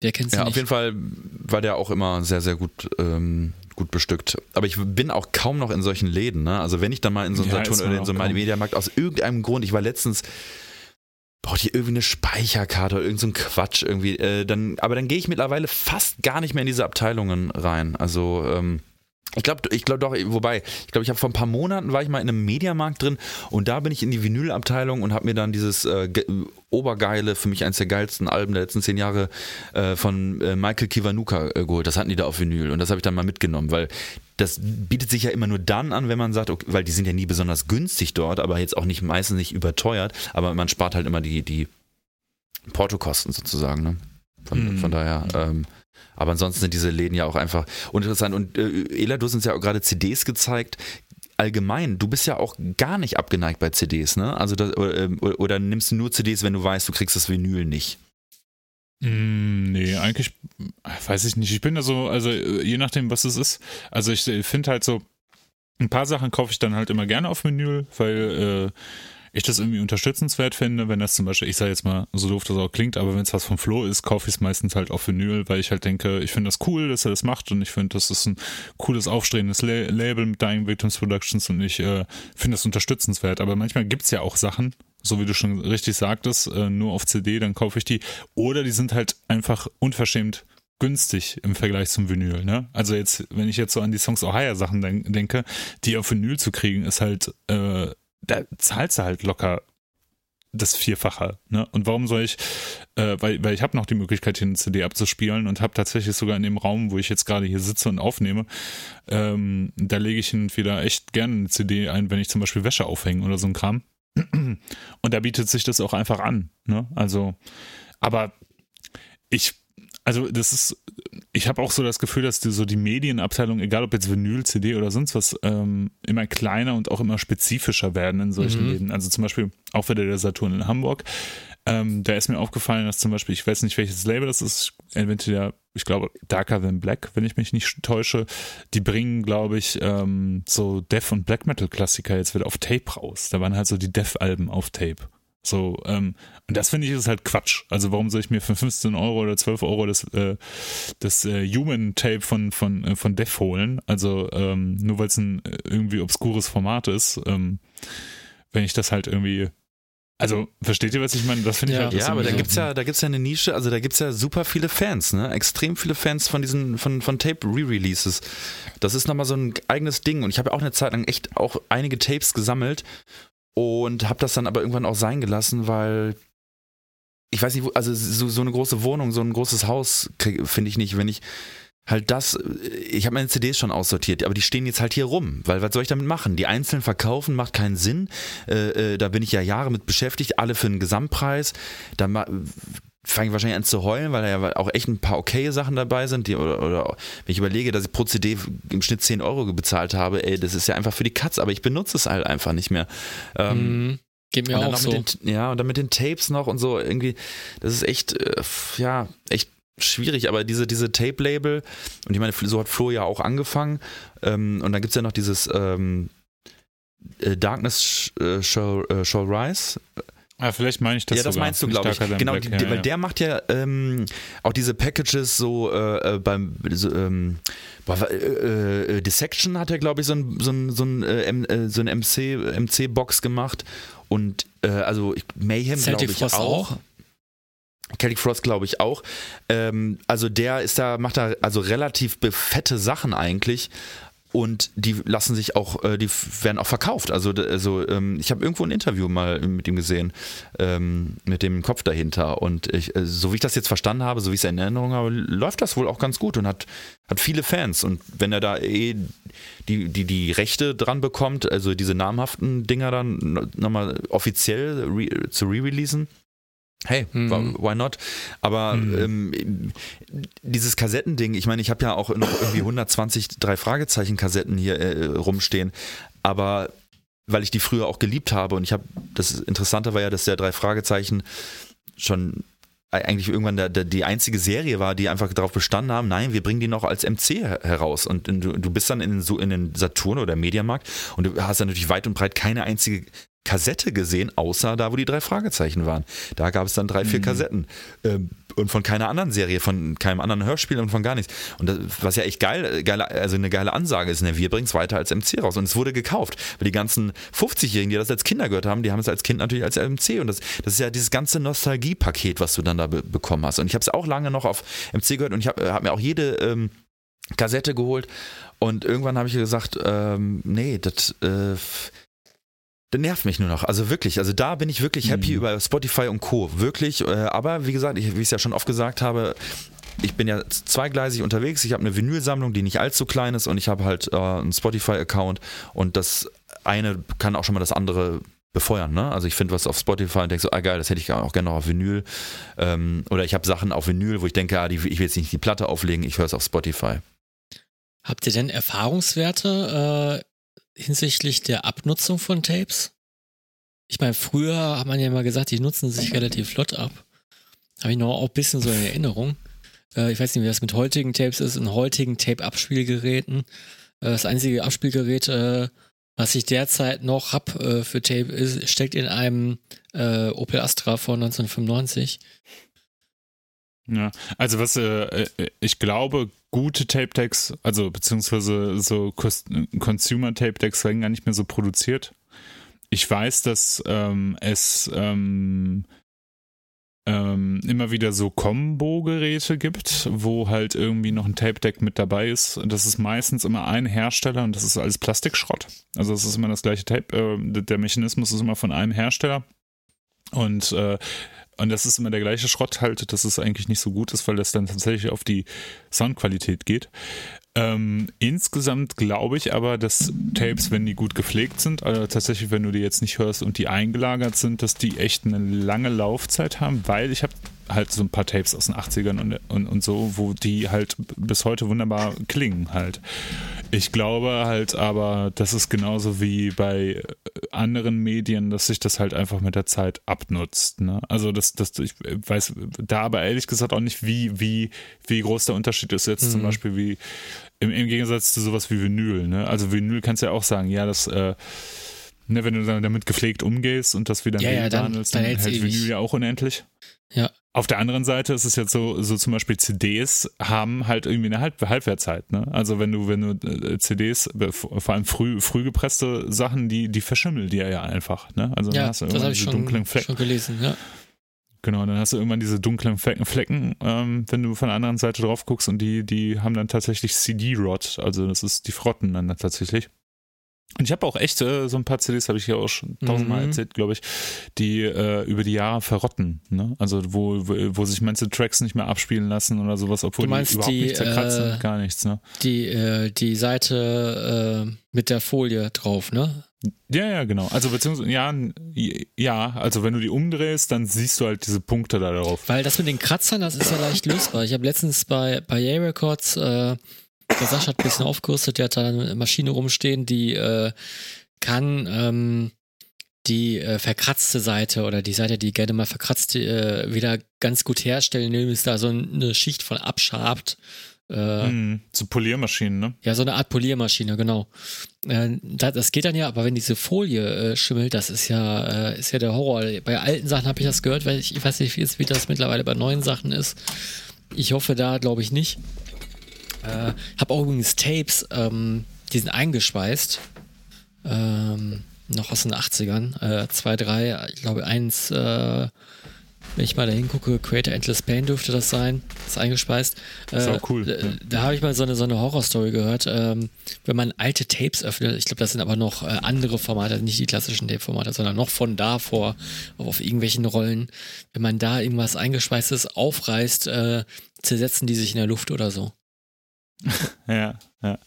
Wer kennt sie Ja, nicht? auf jeden Fall war der auch immer sehr, sehr gut, ähm, gut bestückt. Aber ich bin auch kaum noch in solchen Läden. Ne? Also wenn ich dann mal in so einen Ja, Saturn oder in so einen. Mediamarkt aus irgendeinem Grund, ich war letztens, braucht ihr irgendwie eine Speicherkarte oder irgend so Quatsch irgendwie. Äh, dann, aber dann gehe ich mittlerweile fast gar nicht mehr in diese Abteilungen rein. Also ähm, ich glaube, ich glaube doch, wobei, ich glaube, ich habe vor ein paar Monaten war ich mal in einem Mediamarkt drin und da bin ich in die Vinylabteilung und habe mir dann dieses äh, ge- obergeile, für mich eines der geilsten Alben der letzten zehn Jahre äh, von äh, Michael Kiwanuka äh, geholt. Das hatten die da auf Vinyl und das habe ich dann mal mitgenommen, weil das bietet sich ja immer nur dann an, wenn man sagt, okay, weil die sind ja nie besonders günstig dort, aber jetzt auch nicht meistens nicht überteuert, aber man spart halt immer die, die Portokosten sozusagen. Ne? Von, Mhm. von daher, ähm, aber ansonsten sind diese Läden ja auch einfach uninteressant. Und äh, Ela, du hast uns ja auch gerade CDs gezeigt. Allgemein, du bist ja auch gar nicht abgeneigt bei CDs, ne? Also das, oder, ähm, oder nimmst du nur CDs, wenn du weißt, du kriegst das Vinyl nicht? Mm, nee, eigentlich weiß ich nicht. Ich bin da so, also äh, je nachdem, was es ist. Also ich äh, finde halt so, ein paar Sachen kaufe ich dann halt immer gerne auf Vinyl, weil äh, ich das irgendwie unterstützenswert finde, wenn das zum Beispiel, ich sage jetzt mal, so doof das auch klingt, aber wenn es was vom Flo ist, kaufe ich es meistens halt auf Vinyl, weil ich halt denke, ich finde das cool, dass er das macht und ich finde, das ist ein cooles, aufstrebendes La Label mit Dying Victims Productions und ich äh, finde das unterstützenswert. Aber manchmal gibt's ja auch Sachen, so wie du schon richtig sagtest, äh, nur auf CD, dann kaufe ich die. Oder die sind halt einfach unverschämt günstig im Vergleich zum Vinyl. Ne? Also jetzt, wenn ich jetzt so an die Songs Ohio Sachen denk, denke, die auf Vinyl zu kriegen, ist halt, äh, da zahlst du halt locker das Vierfache. Ne? Und warum soll ich, äh, weil, weil ich habe noch die Möglichkeit, hier eine CD abzuspielen und habe tatsächlich sogar in dem Raum, wo ich jetzt gerade hier sitze und aufnehme, ähm, da lege ich wieder echt gerne eine CD ein, wenn ich zum Beispiel Wäsche aufhänge oder so ein Kram. Und da bietet sich das auch einfach an. Ne? Also, aber ich, also das ist, ich habe auch so das Gefühl, dass die, so die Medienabteilung, egal ob jetzt Vinyl, CD oder sonst was, ähm, immer kleiner und auch immer spezifischer werden in solchen Mhm. Läden. Also zum Beispiel auch wieder der Saturn in Hamburg. Ähm, da ist mir aufgefallen, dass zum Beispiel, ich weiß nicht welches Label das ist, entweder, ich glaube, Darker Than Black, wenn ich mich nicht täusche, die bringen, glaube ich, ähm, so Death- und Black Metal-Klassiker jetzt wieder auf Tape raus. Da waren halt so die Death-Alben auf Tape. So, ähm, und das finde ich ist halt Quatsch. Also warum soll ich mir für 15 Euro oder 12 Euro das, äh, das äh, Human Tape von, von, äh, von Def holen? Also ähm, nur weil es ein äh, irgendwie obskures Format ist, ähm, wenn ich das halt irgendwie also, versteht ihr, was ich meine? Das finde ich Ja. halt Ja, aber da gibt's ja, da gibt's ja eine Nische, also da gibt's ja super viele Fans, ne? Extrem viele Fans von diesen, von, von Tape-Re-Releases. Das ist nochmal so ein eigenes Ding. Und ich habe auch eine Zeit lang echt auch einige Tapes gesammelt und habe das dann aber irgendwann auch sein gelassen, weil ich weiß nicht, also so, so eine große Wohnung, so ein großes Haus finde ich nicht, wenn ich halt das, ich habe meine CDs schon aussortiert, aber die stehen jetzt halt hier rum, weil was soll ich damit machen? Die einzeln verkaufen macht keinen Sinn. Äh, äh, da bin ich ja Jahre mit beschäftigt, alle für einen Gesamtpreis. Da fange ich wahrscheinlich an zu heulen, weil da ja auch echt ein paar okaye Sachen dabei sind. Die, oder, oder wenn ich überlege, dass ich pro CD im Schnitt 10 Euro bezahlt habe, ey, das ist ja einfach für die Katz, aber ich benutze es halt einfach nicht mehr. Ähm, Mhm. Geht mir auch so. den, ja, und dann mit den Tapes noch und so irgendwie, das ist echt, äh, ja, echt schwierig, aber diese, diese Tape-Label, und ich meine, so hat Flo ja auch angefangen, ähm, und dann gibt es ja noch dieses ähm, äh, Darkness äh, Shall, äh, Shall Rise. Ah, vielleicht meine ich das ja, das sogar. meinst du, glaube ich. Genau, Black, die, ja, weil ja. der macht ja ähm, auch diese Packages so äh, äh, beim so, ähm, boah, äh, äh, Dissection hat er, glaube ich, so ein, so ein, so ein, äh, äh, so ein MC, MC-Box gemacht. Und äh, also Mayhem, glaube ich, Frost auch. auch? Celtic Frost glaube ich auch. Ähm, also der ist da, macht da also relativ fette Sachen eigentlich. Und die lassen sich auch, äh, die werden auch verkauft. Also, also ähm, ich habe irgendwo ein Interview mal mit ihm gesehen, ähm, mit dem Kopf dahinter. Und ich, äh, so wie ich das jetzt verstanden habe, so wie ich es in Erinnerung habe, läuft das wohl auch ganz gut und hat, hat viele Fans. Und wenn er da eh die, die, die Rechte dran bekommt, also diese namhaften Dinger dann nochmal offiziell re zu re-releasen, Hey, Mhm. why not? Aber Mhm. ähm, dieses Kassettending, ich meine, ich habe ja auch noch irgendwie 120 drei Fragezeichen Kassetten hier äh, rumstehen, aber weil ich die früher auch geliebt habe und ich habe das Interessante war ja, dass der drei Fragezeichen schon eigentlich irgendwann der, der, die einzige Serie war, die einfach darauf bestanden haben, nein, wir bringen die noch als MC her- heraus und du, du bist dann in, Su- in den Saturn oder Mediamarkt und du hast dann natürlich weit und breit keine einzige Kassette gesehen, außer da, wo die drei Fragezeichen waren. Da gab es dann drei, vier Kassetten. Ähm, und von keiner anderen Serie, von keinem anderen Hörspiel und von gar nichts. Und das, was ja echt geil, geile, also eine geile Ansage ist, ne, wir bringen es weiter als MC raus. Und es wurde gekauft. Weil die ganzen 50-Jährigen, die das als Kinder gehört haben, die haben es als Kind natürlich als MC. Und das, das ist ja dieses ganze Nostalgie-Paket, was du dann da be bekommen hast. Und ich habe es auch lange noch auf MC gehört und ich habe hab mir auch jede ähm, Kassette geholt. Und irgendwann habe ich gesagt, ähm, nee, das äh, das nervt mich nur noch. Also wirklich, also da bin ich wirklich happy Mhm. über Spotify und Co. Wirklich. Äh, aber wie gesagt, ich, wie ich es ja schon oft gesagt habe, ich bin ja zweigleisig unterwegs. Ich habe eine Vinylsammlung, die nicht allzu klein ist und ich habe halt äh, einen Spotify-Account und das eine kann auch schon mal das andere befeuern. Ne? Also ich finde was auf Spotify und denke so, ah geil, das hätte ich auch gerne noch auf Vinyl. Ähm, oder ich habe Sachen auf Vinyl, wo ich denke, ah, die, ich will jetzt nicht die Platte auflegen, ich höre es auf Spotify. Habt ihr denn Erfahrungswerte äh, hinsichtlich der Abnutzung von Tapes? Ich meine, früher hat man ja immer gesagt, die nutzen sich relativ flott ab. Habe ich noch auch ein bisschen so in Erinnerung. Äh, ich weiß nicht, wie das mit heutigen Tapes ist, in heutigen Tape-Abspielgeräten. Äh, das einzige Abspielgerät, äh, was ich derzeit noch hab äh, für Tape, ist, steckt in einem äh, Opel Astra von 1995. Ja, also was äh, äh, ich glaube, gute Tape Decks, also beziehungsweise so Consumer Tape Decks werden gar nicht mehr so produziert. Ich weiß, dass ähm, es ähm, ähm, immer wieder so Combo-Geräte gibt, wo halt irgendwie noch ein Tape Deck mit dabei ist. Das ist meistens immer ein Hersteller und das ist alles Plastikschrott. Also es ist immer das gleiche Tape. Äh, der Mechanismus ist immer von einem Hersteller. Und äh, und das ist immer der gleiche Schrott halt, dass es eigentlich nicht so gut ist, weil das dann tatsächlich auf die Soundqualität geht. Ähm, insgesamt glaube ich aber, dass Tapes, wenn die gut gepflegt sind, also tatsächlich, wenn du die jetzt nicht hörst und die eingelagert sind, dass die echt eine lange Laufzeit haben, weil ich habe halt so ein paar Tapes aus den 80ern und, und, und so, wo die halt bis heute wunderbar klingen halt. Ich glaube halt aber, das ist genauso wie bei anderen Medien, dass sich das halt einfach mit der Zeit abnutzt. Ne? Also das, das, ich weiß da aber ehrlich gesagt auch nicht, wie, wie, wie groß der Unterschied ist jetzt zum Mhm. Beispiel wie im, im Gegensatz zu sowas wie Vinyl. Ne? Also Vinyl kannst du ja auch sagen, ja, das äh, Ne, wenn du dann damit gepflegt umgehst und das wieder Ja, ja, dann- behandelst, dann dann, hält. Vinyl ja auch unendlich. Ja. Auf der anderen Seite ist es jetzt so, so zum Beispiel CDs haben halt irgendwie eine Halb Halbwertzeit. Ne? Also wenn du, wenn du äh, CDs, vor allem früh, früh gepresste Sachen, die, die verschimmeln dir ja einfach. Ne? Also dann Ja, hast du das irgendwann habe ich diese dunklen schon, Flecken. schon gelesen. Ja. Genau, dann hast du irgendwann diese dunklen Flecken, Flecken ähm, wenn du von der anderen Seite drauf guckst und die, die haben dann tatsächlich CD-Rot, also das ist, die frotten dann tatsächlich. Und ich habe auch echt äh, so ein paar CDs, habe ich hier auch schon tausendmal Mhm. erzählt, glaube ich, die äh, über die Jahre verrotten. Ne? Also wo, wo, wo sich manche Tracks nicht mehr abspielen lassen oder sowas, obwohl Du meinst die überhaupt die, nicht zerkratzt äh, sind, gar nichts. Ne? Die, äh, die Seite äh, mit der Folie drauf, ne? Ja, ja, genau. Also beziehungsweise, ja, ja, also wenn du die umdrehst, dann siehst du halt diese Punkte da drauf. Weil das mit den Kratzern, das ist ja leicht lösbar. Ich habe letztens bei, bei Yay Records, äh, der Sascha hat ein bisschen aufgerüstet, der hat da eine Maschine rumstehen, die äh, kann ähm, die äh, verkratzte Seite oder die Seite, die gerne mal verkratzt, äh, wieder ganz gut herstellen, indem es da so eine Schicht von abschabt. Äh, Hm, so Poliermaschinen, ne? Ja, so eine Art Poliermaschine, genau. Äh, das, das geht dann ja, aber wenn diese Folie äh, schimmelt, das ist ja, äh, ist ja der Horror. Bei alten Sachen habe ich das gehört, weil ich, ich weiß nicht, wie das mittlerweile bei neuen Sachen ist. Ich hoffe da, glaube ich, nicht. Äh, habe auch übrigens Tapes, ähm, die sind eingespeist. Ähm, noch aus den 80ern. Äh, zwei, drei, ich glaube, eins, äh, wenn ich mal da hingucke, Creator Endless Pain dürfte das sein. Ist eingespeist. Äh, Ist auch cool, Da, da habe ich mal so eine, so eine Horrorstory gehört. Ähm, wenn man alte Tapes öffnet, ich glaube, das sind aber noch äh, andere Formate, nicht die klassischen Tape-Formate, sondern noch von davor auf irgendwelchen Rollen. Wenn man da irgendwas eingespeistes aufreißt, äh, zersetzen die sich in der Luft oder so. Ja, ja.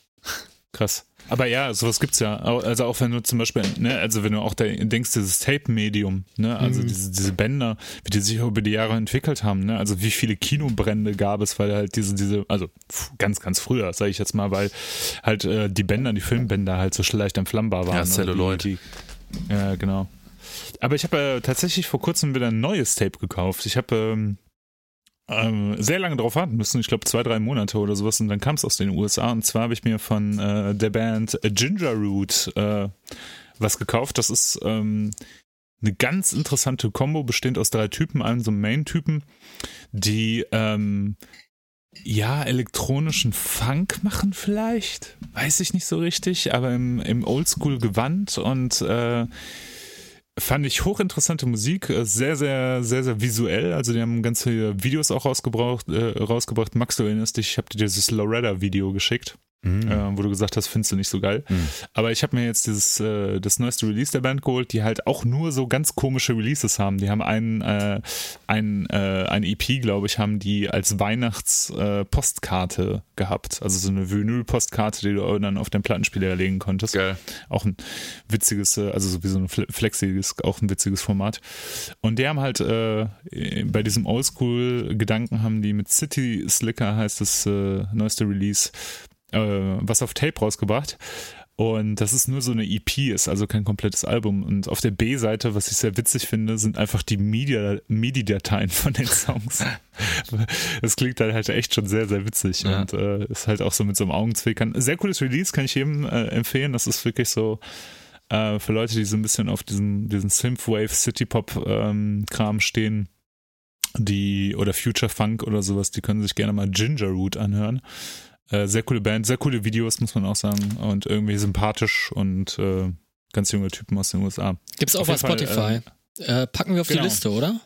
Krass. Aber ja, sowas gibt's ja. Also auch wenn du zum Beispiel, ne, also wenn du auch denkst, dieses Tape-Medium, ne, also Mhm. diese, diese Bänder, wie die sich über die Jahre entwickelt haben, ne, also wie viele Kinobrände gab es, weil halt diese, diese, also ganz, ganz früher, sage ich jetzt mal, weil halt äh, die Bänder, die Filmbänder halt so leicht entflammbar waren. Ja, Celluloid. Die, ja, genau. Aber ich habe äh, tatsächlich vor kurzem wieder ein neues Tape gekauft. Ich habe ähm, ähm, sehr lange drauf warten müssen, ich glaube zwei, drei Monate oder sowas, und dann kam es aus den USA. Und zwar habe ich mir von äh, der Band Ginger Root äh, was gekauft. Das ist ähm, eine ganz interessante Combo, bestehend aus drei Typen, einem so Main-Typen, die ähm, ja elektronischen Funk machen vielleicht, weiß ich nicht so richtig, aber im, im Oldschool-Gewand und äh, Fand ich hochinteressante Musik, äh, sehr, sehr, sehr, sehr visuell. Also die haben ganz viele Videos auch rausgebracht. Äh, rausgebracht. Max, du erinnerst dich, ich habe dir dieses Loretta-Video geschickt, Mhm. äh, wo du gesagt hast, findest du nicht so geil. Mhm. Aber ich habe mir jetzt dieses äh, das neueste Release der Band geholt, die halt auch nur so ganz komische Releases haben. Die haben einen, äh, ein, äh, ein EP, glaube ich, haben die als Weihnachts-Postkarte äh, gehabt. Also so eine Vinyl-Postkarte, die du dann auf den Plattenspieler legen konntest Geil. auch ein witziges, äh, also sowieso ein Fle- flexiges, auch ein witziges Format. Und die haben halt äh, bei diesem Oldschool-Gedanken haben die mit City Slicker heißt das neueste Release äh, was auf Tape rausgebracht. Und das ist nur so eine EP, ist also kein komplettes Album. Und auf der B-Seite, was ich sehr witzig finde, sind einfach die Media- MIDI-Dateien von den Songs. [laughs] Das klingt dann halt echt schon sehr, sehr witzig. Ja. Und äh, ist halt auch so mit so einem Augenzwinkern. Sehr cooles Release, kann ich jedem äh, empfehlen. Das ist wirklich so äh, für Leute, die so ein bisschen auf diesen, diesen Synthwave, City-Pop-Kram stehen, die oder Future Funk oder sowas, die können sich gerne mal Ginger Root anhören. Äh, sehr coole Band, sehr coole Videos, muss man auch sagen. Und irgendwie sympathisch und äh, ganz junge Typen aus den USA. Gibt's auch Auf bei jeden Fall, Spotify. äh, packen wir auf genau. die Liste, oder?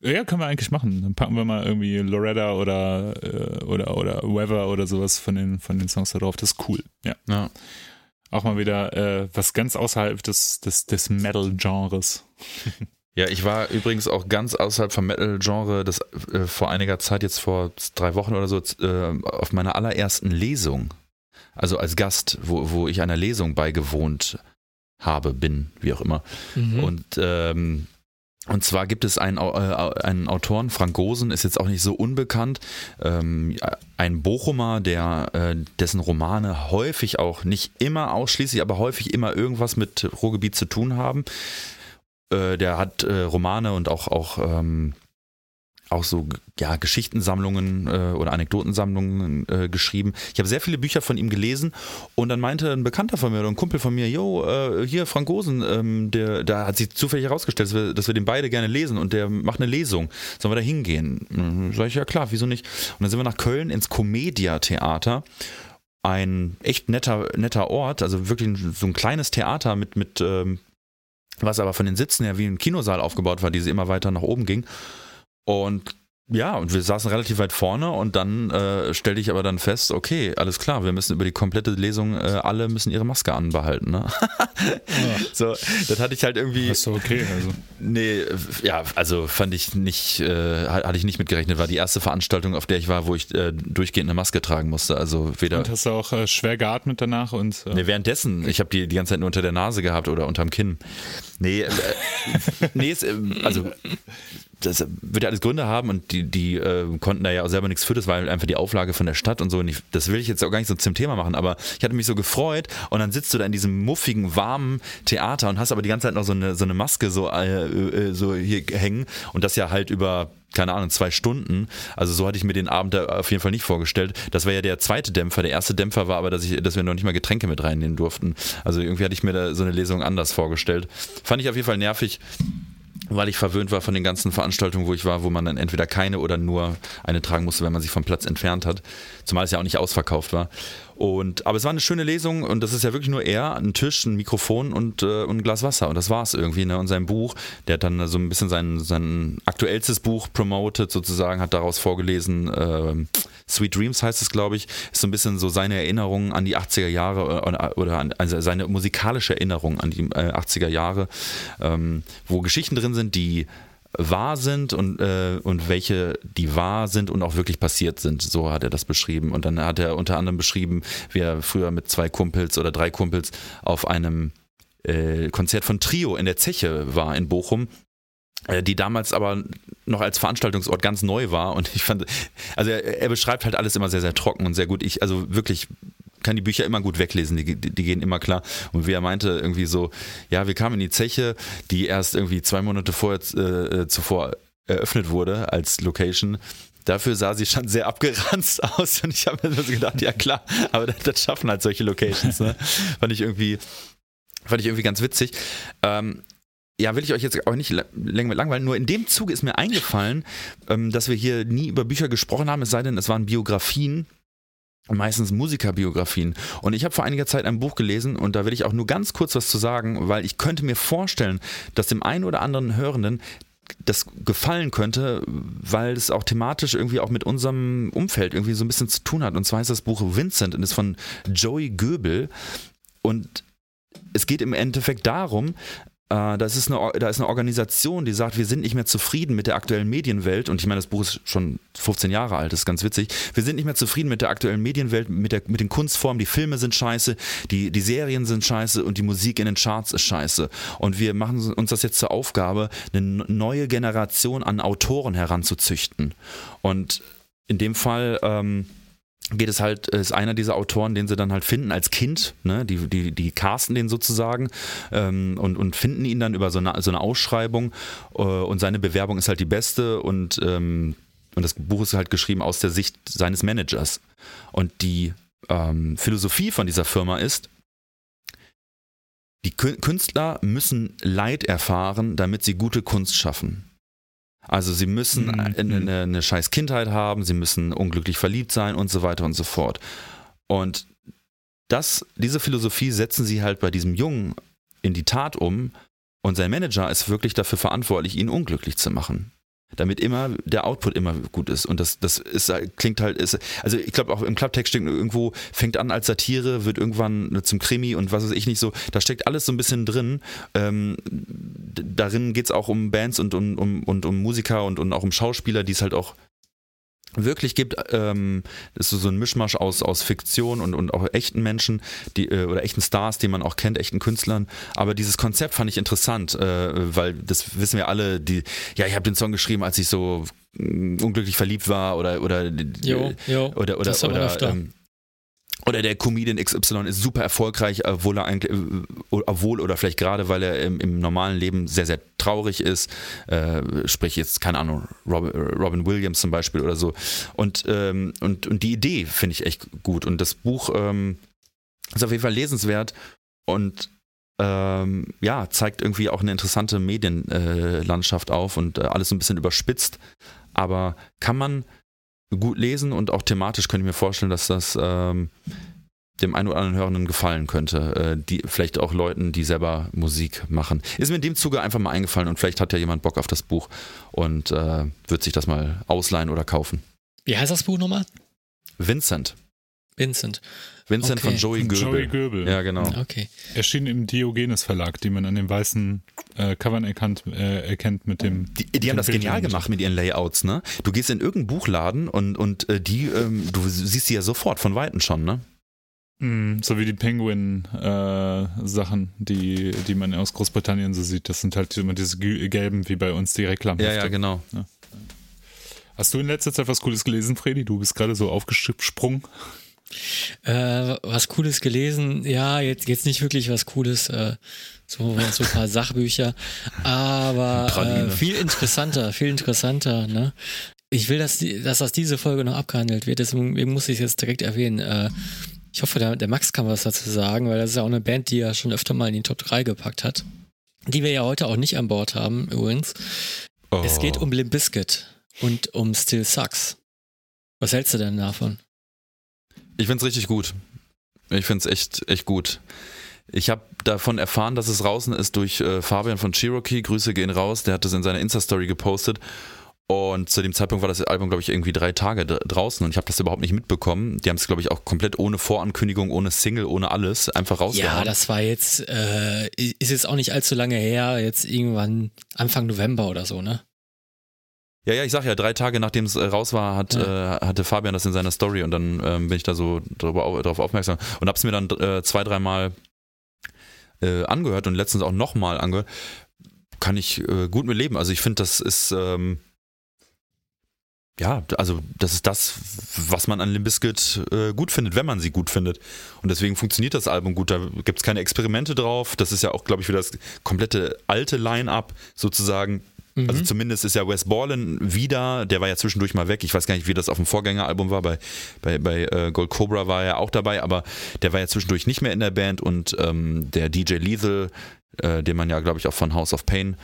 Ja, können wir eigentlich machen. Dann packen wir mal irgendwie Loretta oder, äh, oder, oder Weather oder sowas von den, von den Songs da drauf. Das ist cool. Ja. Ja. Auch mal wieder äh, was ganz außerhalb des, des, des Metal-Genres. [laughs] Ja, ich war übrigens auch ganz außerhalb vom Metal-Genre, das äh, vor einiger Zeit, jetzt vor drei Wochen oder so, äh, auf meiner allerersten Lesung. Also als Gast, wo, wo ich einer Lesung beigewohnt habe, bin, wie auch immer. Mhm. Und, ähm, und zwar gibt es einen, äh, einen Autoren, Frank Gosen, ist jetzt auch nicht so unbekannt, ähm, ein Bochumer, der, äh, dessen Romane häufig auch, nicht immer ausschließlich, aber häufig immer irgendwas mit Ruhrgebiet zu tun haben. Äh, der hat äh, Romane und auch, auch ähm, auch so ja, Geschichtensammlungen äh, oder Anekdotensammlungen äh, geschrieben. Ich habe sehr viele Bücher von ihm gelesen und dann meinte ein Bekannter von mir oder ein Kumpel von mir, jo, äh, hier Frank Gosen, ähm, der, da hat sich zufällig herausgestellt, dass wir, dass wir den beide gerne lesen und der macht eine Lesung. Sollen wir da hingehen? Mhm, sag ich, ja klar, wieso nicht? Und dann sind wir nach Köln ins Comedia Theater ein echt netter, netter Ort, also wirklich so ein kleines Theater mit, mit ähm, was aber von den Sitzen her wie ein Kinosaal aufgebaut war, die sie immer weiter nach oben ging. Und ja, und wir saßen relativ weit vorne und dann äh, stellte ich aber dann fest, okay, alles klar, wir müssen über die komplette Lesung, äh, alle müssen ihre Maske anbehalten. Ne? ja. [laughs] So, das hatte ich halt irgendwie. Das ist okay, also. Nee, ja, also fand ich nicht, äh, hatte ich nicht mitgerechnet. War die erste Veranstaltung, auf der ich war, wo ich äh, durchgehend eine Maske tragen musste. Also weder. Und hast du auch äh, schwer geatmet danach und. Äh, nee, währenddessen. Ich habe die die ganze Zeit nur unter der Nase gehabt oder unterm Kinn. Nee, nee, also das wird ja alles Gründe haben und die, die äh, konnten da ja auch selber nichts für, das war halt einfach die Auflage von der Stadt und so. Und ich, das will ich jetzt auch gar nicht so zum Thema machen, aber ich hatte mich so gefreut und dann sitzt du da in diesem muffigen, warmen Theater und hast aber die ganze Zeit noch so eine, so eine Maske so, äh, äh, so hier hängen und das ja halt über keine Ahnung, zwei Stunden. Also so hatte ich mir den Abend da auf jeden Fall nicht vorgestellt. Das war ja der zweite Dämpfer. Der erste Dämpfer war aber, dass, ich, dass wir noch nicht mal Getränke mit reinnehmen durften. Also irgendwie hatte ich mir da so eine Lesung anders vorgestellt. Fand ich auf jeden Fall nervig weil ich verwöhnt war von den ganzen Veranstaltungen, wo ich war, wo man dann entweder keine oder nur eine tragen musste, wenn man sich vom Platz entfernt hat. Zumal es ja auch nicht ausverkauft war. Und, aber es war eine schöne Lesung und das ist ja wirklich nur er, ein Tisch, ein Mikrofon und, äh, und ein Glas Wasser. Und das war es irgendwie. Ne? Und sein Buch, der hat dann so ein bisschen sein, sein aktuellstes Buch promoted, sozusagen, hat daraus vorgelesen. Äh, Sweet Dreams heißt es, glaube ich. Ist so ein bisschen so seine Erinnerung an die 80er Jahre oder, oder an, also seine musikalische Erinnerung an die äh, 80er Jahre, ähm, wo Geschichten drin sind, die wahr sind und, äh, und welche die wahr sind und auch wirklich passiert sind. So hat er das beschrieben. Und dann hat er unter anderem beschrieben, wie er früher mit zwei Kumpels oder drei Kumpels auf einem äh, Konzert von Trio in der Zeche war in Bochum äh, die damals aber noch als Veranstaltungsort ganz neu war und ich fand, also er, er, beschreibt halt alles immer sehr, sehr trocken und sehr gut. Ich, also wirklich kann die Bücher immer gut weglesen, die, die, die, gehen immer klar. Und wie er meinte, irgendwie so, ja, wir kamen in die Zeche, die erst irgendwie zwei Monate vorher, äh, zuvor eröffnet wurde als Location. Dafür sah sie schon sehr abgeranzt [laughs] aus und ich habe mir so gedacht, ja klar, aber das, das schaffen halt solche Locations. Ne? Fand ich irgendwie, fand ich irgendwie ganz witzig. Ähm, ja, will ich euch jetzt auch nicht länger langweilen, nur in dem Zuge ist mir eingefallen, ähm, dass wir hier nie über Bücher gesprochen haben, es sei denn, es waren Biografien meistens Musikerbiografien. Und ich habe vor einiger Zeit ein Buch gelesen und da will ich auch nur ganz kurz was zu sagen, weil ich könnte mir vorstellen, dass dem einen oder anderen Hörenden das gefallen könnte, weil es auch thematisch irgendwie auch mit unserem Umfeld irgendwie so ein bisschen zu tun hat. Und zwar ist das Buch Vincent und ist von Joey Goebel. Und es geht im Endeffekt darum, äh, das ist eine, da ist eine Organisation, die sagt, wir sind nicht mehr zufrieden mit der aktuellen Medienwelt. Und ich meine, das Buch ist schon 15 Jahre alt, das ist ganz witzig. Wir sind nicht mehr zufrieden mit der aktuellen Medienwelt, mit, der, mit den Kunstformen. Die Filme sind scheiße, die, die Serien sind scheiße und die Musik in den Charts ist scheiße. Und wir machen uns das jetzt zur Aufgabe, eine neue Generation an Autoren heranzuzüchten. Und in dem Fall. Ähm, geht es halt, ist einer dieser Autoren, den sie dann halt finden als Kind, ne? die, die, die casten den sozusagen ähm, und, und finden ihn dann über so eine, so eine Ausschreibung äh, und seine Bewerbung ist halt die beste und, ähm, und das Buch ist halt geschrieben aus der Sicht seines Managers. Und die ähm, Philosophie von dieser Firma ist, die Künstler müssen Leid erfahren, damit sie gute Kunst schaffen. Also sie müssen mhm. eine, eine, eine scheiß Kindheit haben, sie müssen unglücklich verliebt sein und so weiter und so fort. Und das, diese Philosophie setzen sie halt bei diesem Jungen in die Tat um und sein Manager ist wirklich dafür verantwortlich, ihn unglücklich zu machen damit immer der Output immer gut ist. Und das, das ist, klingt halt, ist, also ich glaube auch im Klapptext steckt irgendwo, fängt an als Satire, wird irgendwann zum Krimi und was weiß ich nicht so, da steckt alles so ein bisschen drin. Ähm, darin geht es auch um Bands und um, um, und um Musiker und, und auch um Schauspieler, die es halt auch wirklich gibt, ähm, ist so ein Mischmasch aus, aus Fiktion und, und auch echten Menschen, die, äh, oder echten Stars, die man auch kennt, echten Künstlern. Aber dieses Konzept fand ich interessant, äh, weil das wissen wir alle, die, ja, ich habe den Song geschrieben, als ich so mm, unglücklich verliebt war oder oder jo, jo, oder oder, oder, ähm, oder der Comedian XY ist super erfolgreich, obwohl er eigentlich, äh, obwohl oder vielleicht gerade, weil er im, im normalen Leben sehr, sehr traurig ist, äh, sprich jetzt, keine Ahnung, Robin, Robin, Williams zum Beispiel oder so. Und, ähm, und, und die Idee finde ich echt gut. Und das Buch ähm, ist auf jeden Fall lesenswert und ähm, ja, zeigt irgendwie auch eine interessante Medienlandschaft äh, auf und äh, alles ein bisschen überspitzt. Aber kann man gut lesen und auch thematisch könnte ich mir vorstellen, dass das ähm, dem einen oder anderen Hörenden gefallen könnte. Äh, die, vielleicht auch Leuten, die selber Musik machen. Ist mir in dem Zuge einfach mal eingefallen und vielleicht hat ja jemand Bock auf das Buch und äh, wird sich das mal ausleihen oder kaufen. Wie heißt das Buch nochmal? Vincent. Vincent. Vincent okay. von Joey Göbel. Joey Göbel. Ja, genau. Okay. Erschien im Diogenes Verlag, die man an den weißen äh, Covern erkannt, äh, erkennt mit dem. Die, die haben das genial gemacht mit ihren Layouts, ne? Du gehst in irgendeinen Buchladen und, und äh, die, ähm, du siehst die ja sofort von Weitem schon, ne? Mm, so wie die Penguin-Sachen, äh, die, die man aus Großbritannien so sieht. Das sind halt immer diese gelben, wie bei uns die Reklame. Ja, ja, genau. Ja. Hast du in letzter Zeit was Cooles gelesen, Freddy? Du bist gerade so aufgesprungen. Äh, was Cooles gelesen, ja, jetzt, jetzt nicht wirklich was Cooles, äh, so, so ein paar [laughs] Sachbücher, aber äh, viel interessanter, viel interessanter, ne? Ich will, dass, die, dass das diese Folge noch abgehandelt wird, deswegen muss ich es jetzt direkt erwähnen. Äh, ich hoffe, der, der Max kann was dazu sagen, weil das ist ja auch eine Band, die er schon öfter mal in die Top 3 gepackt hat. Die wir ja heute auch nicht an Bord haben, übrigens. Oh. Es geht um Limp Bizkit und um Still Sucks. Was hältst du denn davon? Ich finde es richtig gut. Ich finde es echt, echt gut. Ich habe davon erfahren, dass es draußen ist durch äh, Fabian von Cherokee. Grüße gehen raus. Der hat das in seiner Insta-Story gepostet. Und zu dem Zeitpunkt war das Album, glaube ich, irgendwie drei Tage draußen und ich habe das überhaupt nicht mitbekommen. Die haben es, glaube ich, auch komplett ohne Vorankündigung, ohne Single, ohne alles einfach rausgehauen. Ja, das war jetzt, äh, ist jetzt auch nicht allzu lange her, jetzt irgendwann Anfang November oder so, ne? Ja, ja, ich sag ja, drei Tage nachdem es äh, raus war, hat, ja. äh, hatte Fabian das in seiner Story und dann ähm, bin ich da so darauf aufmerksam und hab's mir dann äh, zwei, dreimal äh, angehört und letztens auch nochmal angehört. Kann ich äh, gut mit leben. Also ich finde, das ist ähm, ja, also das ist das, was man an Limbiskit äh, gut findet, wenn man sie gut findet. Und deswegen funktioniert das Album gut. Da gibt es keine Experimente drauf. Das ist ja auch, glaube ich, wieder das komplette alte Line-up sozusagen. Mhm. Also zumindest ist ja Wes Borland wieder, der war ja zwischendurch mal weg. Ich weiß gar nicht, wie das auf dem Vorgängeralbum war. Bei, bei, bei äh, Gold Cobra war er auch dabei, aber der war ja zwischendurch nicht mehr in der Band und ähm, der DJ Lethal, äh, den man ja, glaube ich, auch von House of Pain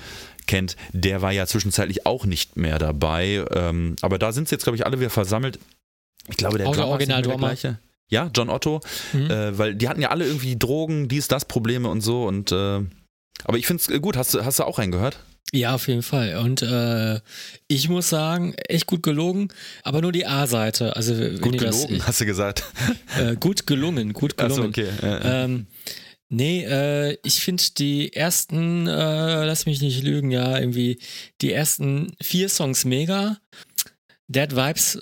kennt, der war ja zwischenzeitlich auch nicht mehr dabei. Ähm, aber da sind sie jetzt, glaube ich, alle wieder versammelt. Ich glaube, der, der Original der gleiche. Ja, John Otto, mhm. äh, weil die hatten ja alle irgendwie Drogen, dies, das Probleme und so und äh, aber ich finde es gut. Hast du, hast du auch reingehört? Ja, auf jeden Fall. Und äh, ich muss sagen, echt gut gelogen, aber nur die A-Seite. Also gut gelogen, das, hast du gesagt. [laughs] Äh, gut gelungen, gut gelungen. Achso, okay. Ja, ähm, nee, äh, ich finde die ersten, äh, lass mich nicht lügen, ja, irgendwie die ersten vier Songs mega. Dead Vibes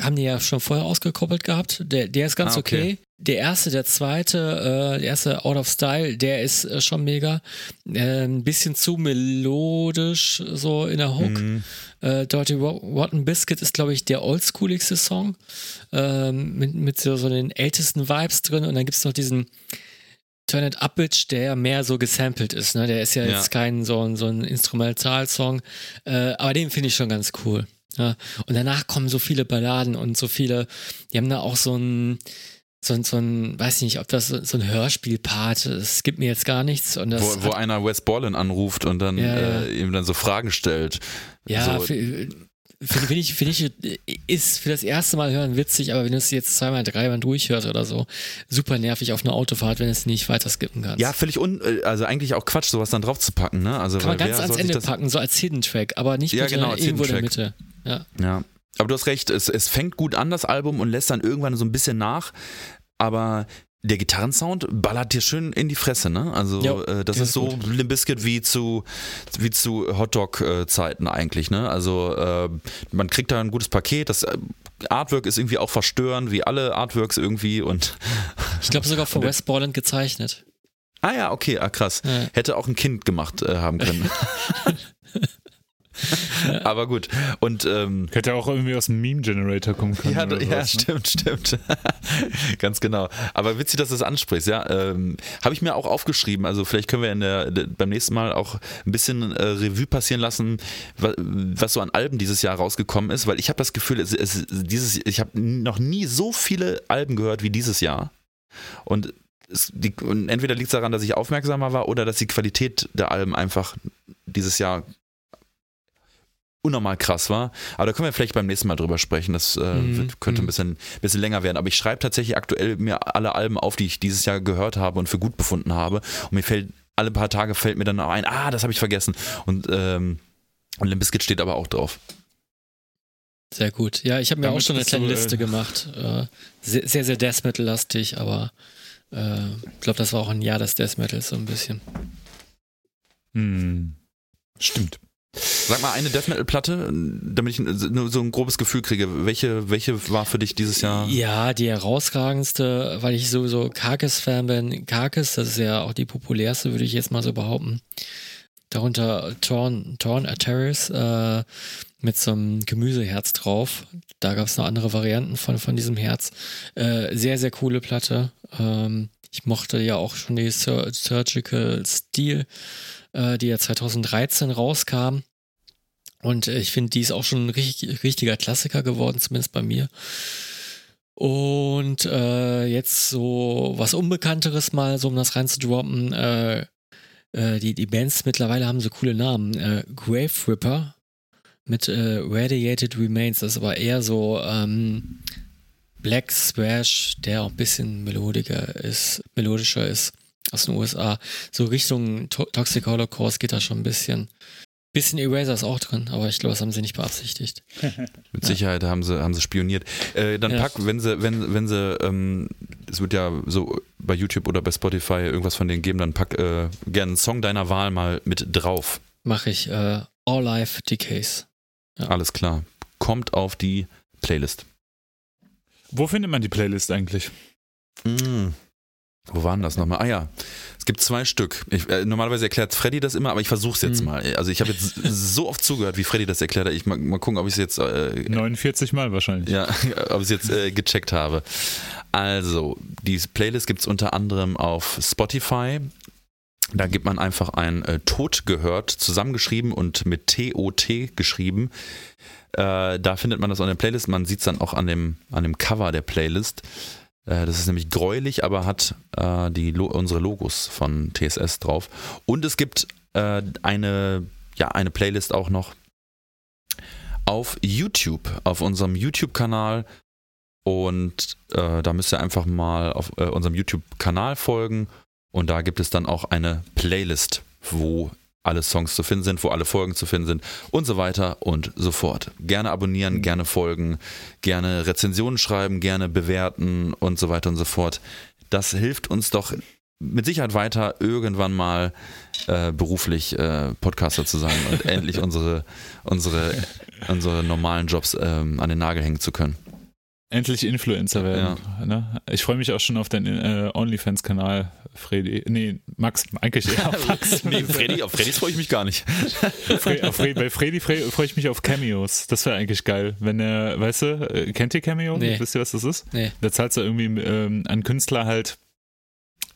haben die ja schon vorher ausgekoppelt gehabt. Der, der ist ganz ah, okay. okay. Der erste, der zweite, äh, der erste Out of Style, der ist äh, schon mega. Äh, ein bisschen zu melodisch, so in der Hook. Mhm. Äh, Dirty Rotten Biscuit ist, glaube ich, der oldschooligste Song. Ähm, mit, mit so, so den ältesten Vibes drin. Und dann gibt es noch diesen Turn It Up Bitch, der ja mehr so gesampelt ist. Ne? Der ist ja, ja. jetzt kein so, so ein Instrumentalsong. Äh, aber den finde ich schon ganz cool. Ja, und danach kommen so viele Balladen und so viele, die haben da auch so ein, so ein, so ein weiß ich nicht, ob das so ein Hörspielpart, es gibt mir jetzt gar nichts. Und das wo, wo einer Wes Borland anruft und dann ja, ja. Äh, ihm dann so Fragen stellt. Ja, so. für, Finde ich, find ich, ist für das erste Mal hören witzig, aber wenn du es jetzt zweimal, dreimal durchhörst oder so, super nervig auf einer Autofahrt, wenn du es nicht weiter skippen kannst. Ja, völlig un, äh, also eigentlich auch Quatsch, sowas dann drauf zu packen, ne? Also, Kann man ganz ans Ende packen, so als Hidden Track, aber nicht ja, genau, irgendwo in der Mitte. Ja. ja. Aber du hast recht, es, es fängt gut an, das Album, und lässt dann irgendwann so ein bisschen nach. Aber der Gitarrensound ballert dir schön in die Fresse, ne? Also jo, äh, das ist so gut. Limbiskit wie zu wie zu Hotdog-Zeiten eigentlich, ne? Also äh, man kriegt da ein gutes Paket. Das äh, Artwork ist irgendwie auch verstörend, wie alle Artworks irgendwie und ich glaube sogar [laughs] von West Borland gezeichnet. Ah ja, okay, ah, krass. Ja. Hätte auch ein Kind gemacht äh, haben können. [laughs] [laughs] Aber gut. Und ähm, Hätte auch irgendwie aus dem Meme-Generator kommen können. ja, ja sowas, ne? stimmt, stimmt. [laughs] Ganz genau. Aber witzig, dass du das ansprichst, ja. Ähm, Habe ich mir auch aufgeschrieben. Also vielleicht können wir in der, de- beim nächsten Mal auch ein bisschen äh, Revue passieren lassen, wa- was so an Alben dieses Jahr rausgekommen ist, weil ich habe das Gefühl, es, es, dieses, ich habe noch nie so viele Alben gehört wie dieses Jahr. Und, es, die, und entweder liegt es daran, dass ich aufmerksamer war oder dass die Qualität der Alben einfach dieses Jahr unnormal krass war. Aber da können wir vielleicht beim nächsten Mal drüber sprechen. Das äh, Mhm, wird, könnte ein mhm. bisschen, bisschen länger werden. Aber ich schreibe tatsächlich aktuell mir alle Alben auf, die ich dieses Jahr gehört habe und für gut befunden habe. Und mir fällt, alle paar Tage fällt mir dann auch ein, ah, das habe ich vergessen. Und, ähm, und Limp Bizkit steht aber auch drauf. Sehr gut. Ja, ich habe mir Damit auch schon eine kleine äh, Liste gemacht. Äh, sehr, sehr, sehr Death Metal-lastig, aber äh, ich glaube, das war auch ein Jahr des Death Metals so ein bisschen. Hm. Stimmt. Sag mal eine Death Metal Platte, damit ich nur so ein grobes Gefühl kriege. Welche, welche war für dich dieses Jahr? Ja, die herausragendste, weil ich sowieso Karkis-Fan bin. Karkis, das ist ja auch die populärste, würde ich jetzt mal so behaupten. Darunter Torn, Torn Ataris äh, mit so einem Gemüseherz drauf. Da gab es noch andere Varianten von, von diesem Herz. Äh, sehr, sehr coole Platte. Ähm, ich mochte ja auch schon die Sur Surgical Steel, äh, die ja 2013 rauskam. Und äh, ich finde, die ist auch schon ein richtig, richtiger Klassiker geworden, zumindest bei mir. Und äh, jetzt so was Unbekannteres mal, so um das reinzudroppen. Äh, äh, die, die Bands mittlerweile haben so coole Namen. Äh, Grave Ripper mit äh, Radiated Remains. Das ist aber eher so ähm, Black Thrash, der auch ein bisschen melodiger ist, melodischer ist aus den USA. So Richtung to Toxic Holocaust geht da schon ein bisschen. Bisschen Eraser ist auch drin, aber ich glaube, das haben sie nicht beabsichtigt. [laughs] Mit Sicherheit haben sie, haben sie spioniert. Äh, dann Ja. pack, wenn sie, wenn, wenn sie, ähm, es wird ja so bei YouTube oder bei Spotify irgendwas von denen geben, dann pack äh, gerne einen Song deiner Wahl mal mit drauf. Mache ich äh, All Life Decays. Ja. Alles klar. Kommt auf die Playlist. Wo findet man die Playlist eigentlich? Mm. Wo waren das nochmal? Ah ja, es gibt zwei Stück. Ich, äh, normalerweise erklärt Freddy das immer, aber ich versuche es jetzt Hm. mal. Also ich habe jetzt [laughs] so oft zugehört, wie Freddy das erklärt hat. Ich mal, mal gucken, ob ich es jetzt äh, 49 Mal wahrscheinlich. Ja, [laughs] ob ich es jetzt äh, gecheckt habe. Also, die Playlist gibt es unter anderem auf Spotify. Da gibt man einfach ein äh, Tod gehört, zusammengeschrieben und mit T-O-T geschrieben. Äh, da findet man das an der Playlist. Man sieht es dann auch an dem, an dem Cover der Playlist. Äh, das ist nämlich gräulich, aber hat äh, die, unsere Logos von TSS drauf. Und es gibt äh, eine, ja, eine Playlist auch noch auf YouTube, auf unserem YouTube-Kanal. Und äh, da müsst ihr einfach mal auf äh, unserem YouTube-Kanal folgen. Und da gibt es dann auch eine Playlist, wo alle Songs zu finden sind, wo alle Folgen zu finden sind und so weiter und so fort. Gerne abonnieren, gerne folgen, gerne Rezensionen schreiben, gerne bewerten und so weiter und so fort. Das hilft uns doch mit Sicherheit weiter, irgendwann mal äh, beruflich äh, Podcaster zu sein und [laughs] endlich unsere, unsere, unsere normalen Jobs ähm, an den Nagel hängen zu können. Endlich Influencer werden. Ne? Ich freue mich auch schon auf deinen äh, OnlyFans-Kanal, Freddy. Nee, Max, eigentlich eher auf Max. [laughs] nee, Freddy, auf Freddys freue ich mich gar nicht. Fre auf Fre bei Freddy fre freue ich mich auf Cameos. Das wäre eigentlich geil. Wenn er, weißt du, äh, kennt ihr Cameo? Nee. Wisst ihr, was das ist? Nee. Da zahlst du irgendwie ähm, an Künstler halt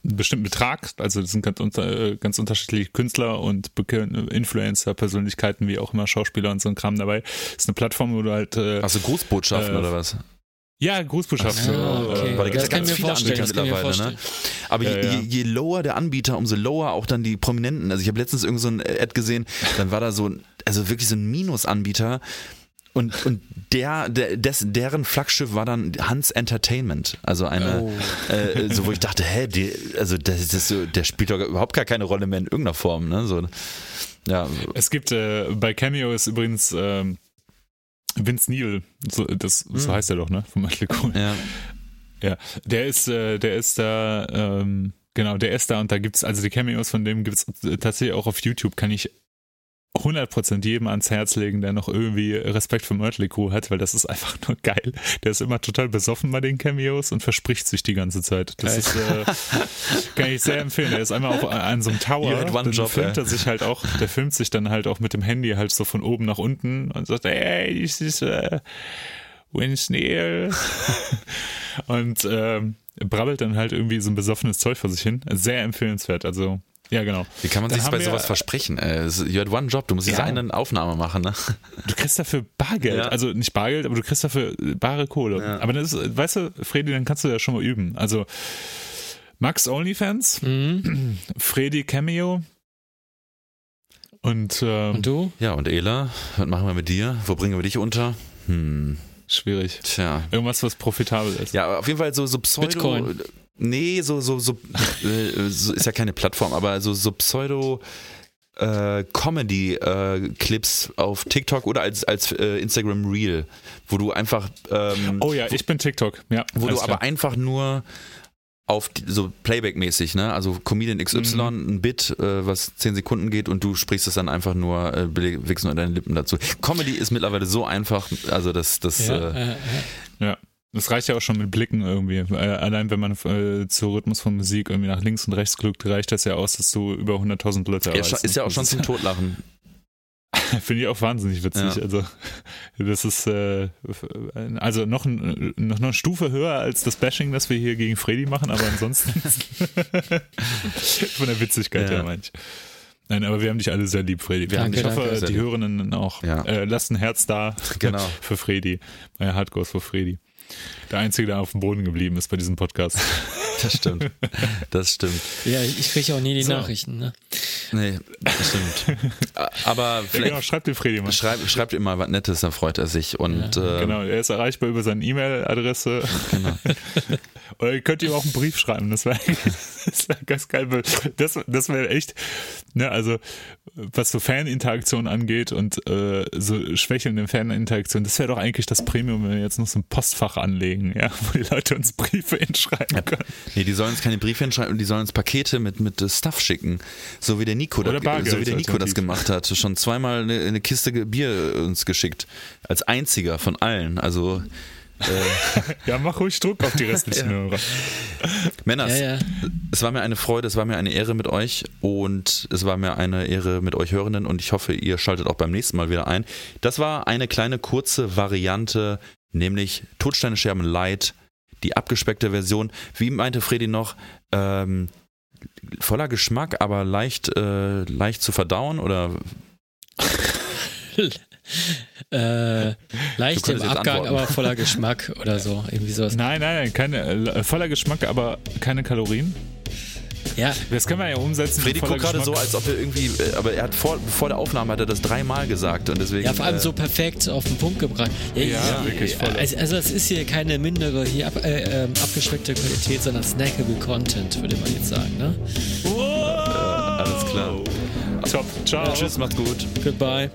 einen bestimmten Betrag. Also das sind ganz, unter, äh, ganz unterschiedliche Künstler und Beke- Influencer, Persönlichkeiten, wie auch immer, Schauspieler und so ein Kram dabei. Das ist eine Plattform, wo du halt äh, Hast du Grußbotschaften Äh, oder was? Ja, Grußbotschaften. Ah, okay. Weil da gibt's das ja ganz viele. Das Anbieter vorstellen. Aber je, Ja, ja. Je, lower der Anbieter, umso lower auch dann die Prominenten. Also ich habe letztens irgend so ein Ad gesehen, dann war da so ein, also wirklich so ein Minusanbieter. Und, und der, der des, deren Flaggschiff war dann Hans Entertainment. Also eine, Oh. äh, so wo ich dachte, hä, die, also das ist so, der spielt doch überhaupt gar keine Rolle mehr in irgendeiner Form. Ne? So, ja, Es gibt äh, bei Cameo ist übrigens ähm, Vince Neil, so, das, so Hm. heißt er doch, ne? Von Mötley Crüe. ja. Ja, der ist, äh, der ist da, ähm, genau, der ist da und da gibt's, also die Cameos von dem gibt's äh, tatsächlich auch auf YouTube, kann ich 100% jedem ans Herz legen, der noch irgendwie Respekt für Mötley Crew hat, weil das ist einfach nur geil. Der ist immer total besoffen bei den Cameos und verspricht sich die ganze Zeit. Das ist, äh, kann ich sehr empfehlen. Der ist einmal auf, an so einem Tower, dann job, filmt ey. er sich halt auch, der filmt sich dann halt auch mit dem Handy halt so von oben nach unten und sagt, hey, this is uh, Vince Neil. und ähm, brabbelt dann halt irgendwie so ein besoffenes Zeug vor sich hin. Sehr empfehlenswert. Also, ja, genau. Wie kann man Dann sich bei sowas versprechen? Ey? You had one job, du musst diese Ja. eine Aufnahme machen, ne? Du kriegst dafür Bargeld. Ja. Also nicht Bargeld, aber du kriegst dafür bare Kohle. Ja. Aber das ist, weißt du, Fredi, dann kannst du ja schon mal üben. Also Max OnlyFans, Mhm. Fredi Cameo und, ähm, Und du? Ja, und Ela, was machen wir mit dir? Wo bringen wir dich unter? Hm, schwierig. tja. Irgendwas, was profitabel ist. Ja, auf jeden Fall so, so Pseudo. Bitcoin. Nee, so, so, so, äh, so ist ja keine Plattform, aber so, so Pseudo. Äh, Comedy-Clips auf TikTok oder als, als äh, Instagram Reel, wo du einfach, ähm, Oh ja, ich bin TikTok. Ja, wo du alles aber klar. einfach nur auf die, so Playback-mäßig, ne? Also Comedian XY, Mhm. ein Bit, äh, was 10 Sekunden geht und du sprichst es dann einfach nur, äh, wichsen nur deine Lippen dazu. Comedy ist mittlerweile so einfach, also das, das, Ja, äh, äh, äh. Ja. Das reicht ja auch schon mit Blicken irgendwie. Allein wenn man äh, zu Rhythmus von Musik irgendwie nach links und rechts guckt, reicht das ja aus, dass du über 100.000 Leute ja, erreichst. ist ja auch schon zum Totlachen. [laughs] Finde ich auch wahnsinnig witzig. Ja. Also das ist äh, also noch, ein, noch eine Stufe höher als das Bashing, das wir hier gegen Freddy machen, aber ansonsten [laughs] [laughs] von der Witzigkeit Ja. her meine ich. Nein, aber wir haben dich alle sehr lieb, Freddy. Wir Danke, haben, ich hoffe, danke. Die lieb. Hörerinnen auch. Ja. Äh, lasst ein Herz da Genau. für Freddy. Hardcore für Freddy. Der Einzige, der auf dem Boden geblieben ist bei diesem Podcast. Das stimmt. Das stimmt. ja, ich kriege auch nie die So. Nachrichten. Ne? Nee, das stimmt. [laughs] Aber Ja, genau, vielleicht schreibt dir Freddy mal. schreibt, schreibt ihm mal was Nettes, dann freut er sich. Und Ja, äh, Genau, er ist erreichbar über seine E-Mail-Adresse. Genau. [laughs] Oder ihr könnt ihm auch einen Brief schreiben, das wäre [laughs] das wär ganz geil. Das, das wäre echt, ne, also was so Faninteraktion angeht und äh, so schwächelnde Faninteraktion, das wäre doch eigentlich das Premium, wenn wir jetzt noch so ein Postfach anlegen, ja, wo die Leute uns Briefe hinschreiben können. Nee, die sollen uns keine Briefe hinschreiben, die sollen uns Pakete mit, mit Stuff schicken. So wie der Nico, Oder das, Bargeld so wie der Nico das gemacht hat. Schon zweimal eine, eine Kiste Bier äh, uns geschickt. Als einziger von allen. Also, äh, [laughs] Ja, mach ruhig Druck auf die restlichen [laughs] Hörer. Männers, Ja, ja. es war mir eine Freude, es war mir eine Ehre mit euch und es war mir eine Ehre mit euch Hörenden und ich hoffe, ihr schaltet auch beim nächsten Mal wieder ein. Das war eine kleine kurze Variante, nämlich Todsteine Scherben Light, die abgespeckte Version. Wie meinte Freddy noch, ähm, voller Geschmack, aber leicht, äh, leicht zu verdauen oder [laughs] äh, leicht im Abgang, antworten. aber voller Geschmack oder so. Irgendwie sowas. Nein, nein, nein, keine, äh, voller Geschmack, aber keine Kalorien. Ja, Das können wir ja umsetzen. Freddy guckt gerade so, als ob er irgendwie, äh, aber er hat vor, vor der Aufnahme hat er das dreimal gesagt und deswegen. ja, vor allem äh, so perfekt auf den Punkt gebracht. Ja, wirklich voll. Also, also es ist hier keine mindere, hier ab, äh, ähm, abgespeckte Qualität, sondern snackable Content, würde man jetzt sagen. Ne? Wow. alles klar. Top, ciao. Tschüss, macht's gut. Goodbye.